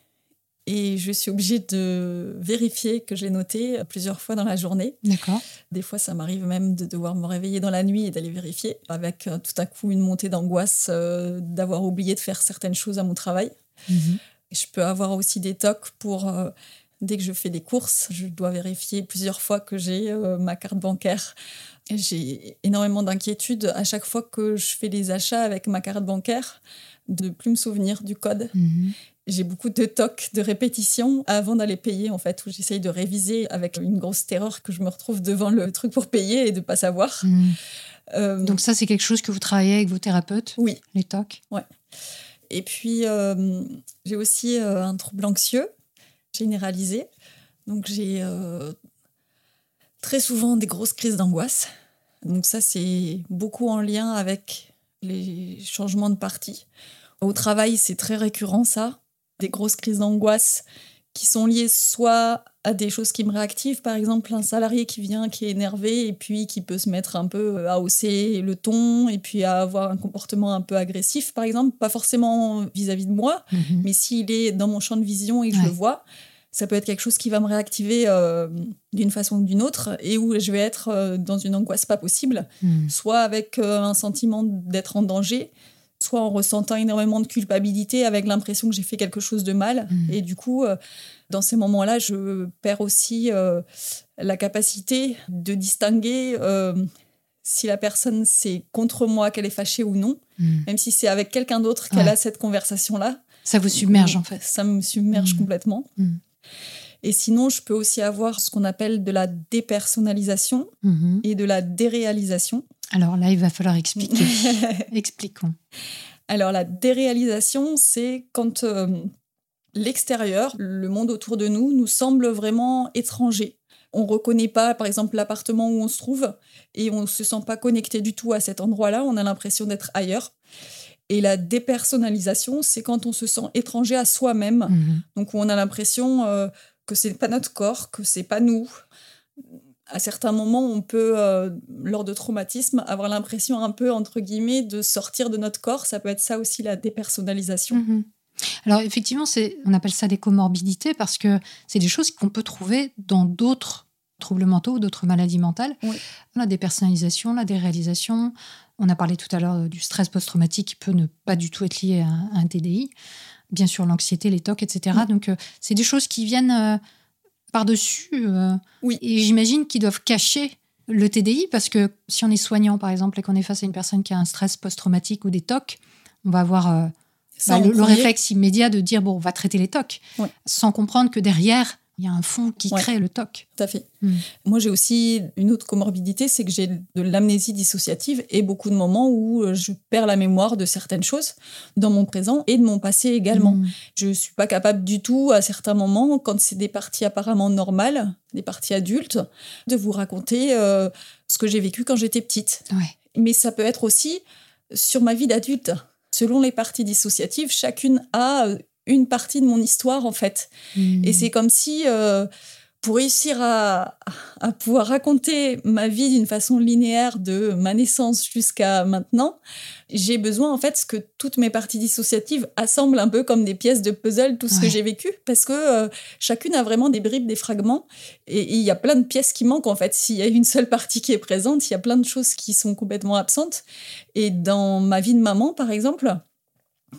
et je suis obligée de vérifier que j'ai noté plusieurs fois dans la journée. D'accord. Des fois, ça m'arrive même de devoir me réveiller dans la nuit et d'aller vérifier, avec euh, tout à coup une montée d'angoisse euh, d'avoir oublié de faire certaines choses à mon travail. Mhm. Je peux avoir aussi des tocs pour, euh, dès que je fais des courses, je dois vérifier plusieurs fois que j'ai euh, ma carte bancaire. J'ai énormément d'inquiétude à chaque fois que je fais des achats avec ma carte bancaire, de ne plus me souvenir du code. Mhm. J'ai beaucoup de tocs de répétition avant d'aller payer, en fait, où j'essaye de réviser avec une grosse terreur que je me retrouve devant le truc pour payer et de pas savoir. Mhm. Euh, Donc ça, c'est quelque chose que vous travaillez avec vos thérapeutes oui. Les TOC Et puis, euh, j'ai aussi euh, un trouble anxieux généralisé. Donc, j'ai euh, très souvent des grosses crises d'angoisse. Donc, ça, c'est beaucoup en lien avec les changements de partie. Au travail, c'est très récurrent, ça. Des grosses crises d'angoisse qui sont liées soit à des choses qui me réactivent, par exemple un salarié qui vient, qui est énervé et puis qui peut se mettre un peu à hausser le ton et puis à avoir un comportement un peu agressif, par exemple, pas forcément vis-à-vis de moi, Mhm. mais s'il est dans mon champ de vision et que je le vois, ça peut être quelque chose qui va me réactiver euh, d'une façon ou d'une autre et où je vais être euh, dans une angoisse pas possible, Mhm. soit avec euh, un sentiment d'être en danger, soit en ressentant énormément de culpabilité avec l'impression que j'ai fait quelque chose de mal. Mhm. Et du coup, euh, dans ces moments-là, je perds aussi euh, la capacité de distinguer euh, si la personne c'est contre moi qu'elle est fâchée ou non, Mhm. même si c'est avec quelqu'un d'autre qu'elle Ouais. a cette conversation-là. Ça vous submerge en fait. Ça me submerge Mhm. complètement. Et sinon, je peux aussi avoir ce qu'on appelle de la dépersonnalisation Mhm. et de la déréalisation. Alors là, il va falloir expliquer. Expliquons. Alors la déréalisation, c'est quand euh, l'extérieur, le monde autour de nous, nous semble vraiment étranger. On ne reconnaît pas, par exemple, l'appartement où on se trouve et on ne se sent pas connecté du tout à cet endroit-là. On a l'impression d'être ailleurs. Et la dépersonnalisation, c'est quand on se sent étranger à soi-même. Mhm. Donc on a l'impression euh, que c'est pas notre corps, que c'est pas nous. À certains moments, on peut, euh, lors de traumatismes, avoir l'impression un peu entre guillemets de sortir de notre corps. Ça peut être ça aussi la dépersonnalisation. Mhm. Alors effectivement, on appelle ça des comorbidités parce que c'est des choses qu'on peut trouver dans d'autres troubles mentaux ou d'autres maladies mentales. Oui. La dépersonnalisation, la déréalisation. On a parlé tout à l'heure du stress post-traumatique qui peut ne pas du tout être lié à un, à un TDI. Bien sûr, l'anxiété, les TOC, etc. Oui. Donc euh, c'est des choses qui viennent euh, par-dessus. euh, Oui. Et j'imagine qu'ils doivent cacher le TDI parce que si on est soignant, par exemple, et qu'on est face à une personne qui a un stress post-traumatique ou des TOC, on va avoir euh, bah, le, réflexe immédiat de dire bon, on va traiter les TOC, Ouais. sans comprendre que derrière, il y a un fond qui Ouais. crée le TOC. Tout à fait. Mm. Moi, j'ai aussi une autre comorbidité, c'est que j'ai de l'amnésie dissociative et beaucoup de moments où euh, je perds la mémoire de certaines choses dans mon présent et de mon passé également. Mm. Je suis pas capable du tout, à certains moments, quand c'est des parties apparemment normales, des parties adultes, de vous raconter euh, ce que j'ai vécu quand j'étais petite. Ouais. Mais ça peut être aussi sur ma vie d'adulte. Selon les parties dissociatives, chacune a euh, une partie de mon histoire, en fait. Mm. Et c'est comme si, euh, pour réussir à, à pouvoir raconter ma vie d'une façon linéaire de ma naissance jusqu'à maintenant, j'ai besoin en fait que toutes mes parties dissociatives assemblent un peu comme des pièces de puzzle tout ce que j'ai vécu, parce que euh, chacune a vraiment des bribes, des fragments, et il y a plein de pièces qui manquent en fait. S'il y a une seule partie qui est présente, il y a plein de choses qui sont complètement absentes. Et dans ma vie de maman, par exemple,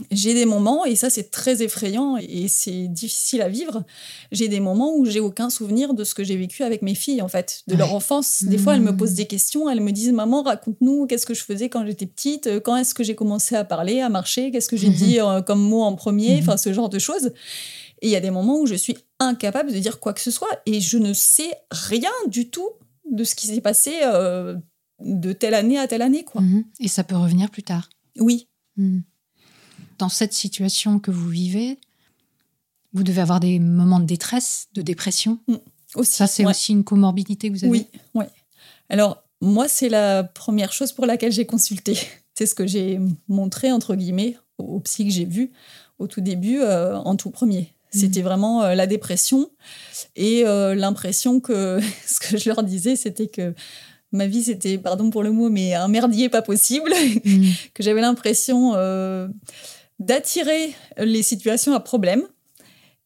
j'ai des moments, et ça c'est très effrayant et c'est difficile à vivre, j'ai des moments où j'ai aucun souvenir de ce que j'ai vécu avec mes filles, en fait, de leur enfance. Des fois, elles me posent des questions, elles me disent Maman, raconte-nous, qu'est-ce que je faisais quand j'étais petite Euh, Quand est-ce que j'ai commencé à parler, à marcher Qu'est-ce que j'ai Mhm. dit euh, comme mot en premier Mhm. Enfin, ce genre de choses. Et il y a des moments où je suis incapable de dire quoi que ce soit et je ne sais rien du tout de ce qui s'est passé euh, de telle année à telle année, quoi. Et ça peut revenir plus tard. Oui. Dans cette situation que vous vivez, vous devez avoir des moments de détresse, de dépression. aussi. Ça, c'est Ouais. aussi une comorbidité que vous avez. Oui, oui. Alors, moi, c'est la première chose pour laquelle j'ai consulté. C'est ce que j'ai montré, entre guillemets, au psy que j'ai vu au tout début, euh, en tout premier. C'était vraiment euh, la dépression et euh, l'impression que ce que je leur disais, c'était que ma vie, c'était, pardon pour le mot, mais un merdier pas possible, Mm. que j'avais l'impression d'attirer les situations à problème.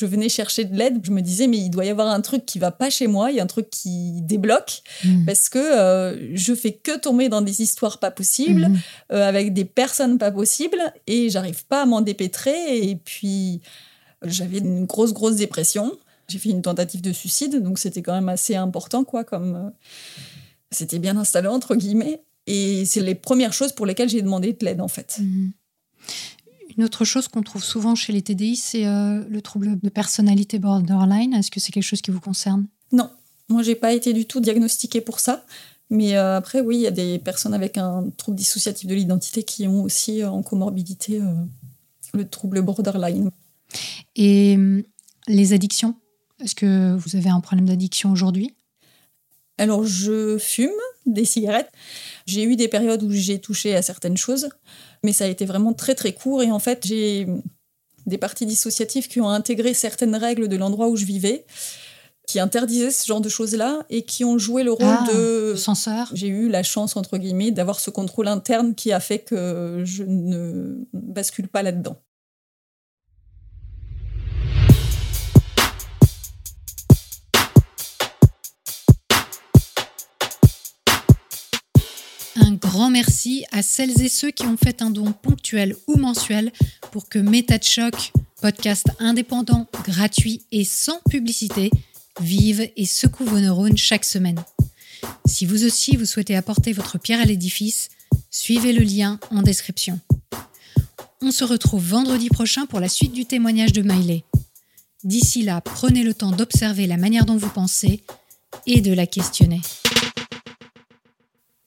Je venais chercher de l'aide, je me disais, mais il doit y avoir un truc qui va pas chez moi, il y a un truc qui débloque Mm. parce que euh, je fais que tomber dans des histoires pas possibles, Mhm. euh, avec des personnes pas possibles, et j'arrive pas à m'en dépêtrer. Et puis, j'avais une grosse, grosse dépression. J'ai fait une tentative de suicide, donc c'était quand même assez important, quoi, comme euh, c'était bien installé, entre guillemets. Et c'est les premières choses pour lesquelles j'ai demandé de l'aide, en fait. Mhm. Une autre chose qu'on trouve souvent chez les TDI, c'est euh, le trouble de personnalité borderline. Est-ce que c'est quelque chose qui vous concerne? Non, moi, j'ai pas été du tout diagnostiquée pour ça. Mais euh, après, oui, il y a des personnes avec un trouble dissociatif de l'identité qui ont aussi euh, en comorbidité le trouble borderline. Et hum, les addictions? Est-ce que vous avez un problème d'addiction aujourd'hui? Alors, je fume des cigarettes. J'ai eu des périodes où j'ai touché à certaines choses, mais ça a été vraiment très très court. Et en fait, j'ai des parties dissociatives qui ont intégré certaines règles de l'endroit où je vivais, qui interdisaient ce genre de choses-là et qui ont joué le rôle Ah, de. Censeur J'ai eu la chance, entre guillemets, d'avoir ce contrôle interne qui a fait que je ne bascule pas là-dedans. Grand merci à celles et ceux qui ont fait un don ponctuel ou mensuel pour que Méta Choc, podcast indépendant, gratuit et sans publicité, vive et secoue vos neurones chaque semaine. Si vous aussi vous souhaitez apporter votre pierre à l'édifice, suivez le lien en description. On se retrouve vendredi prochain pour la suite du témoignage de Miley. D'ici là, prenez le temps d'observer la manière dont vous pensez et de la questionner.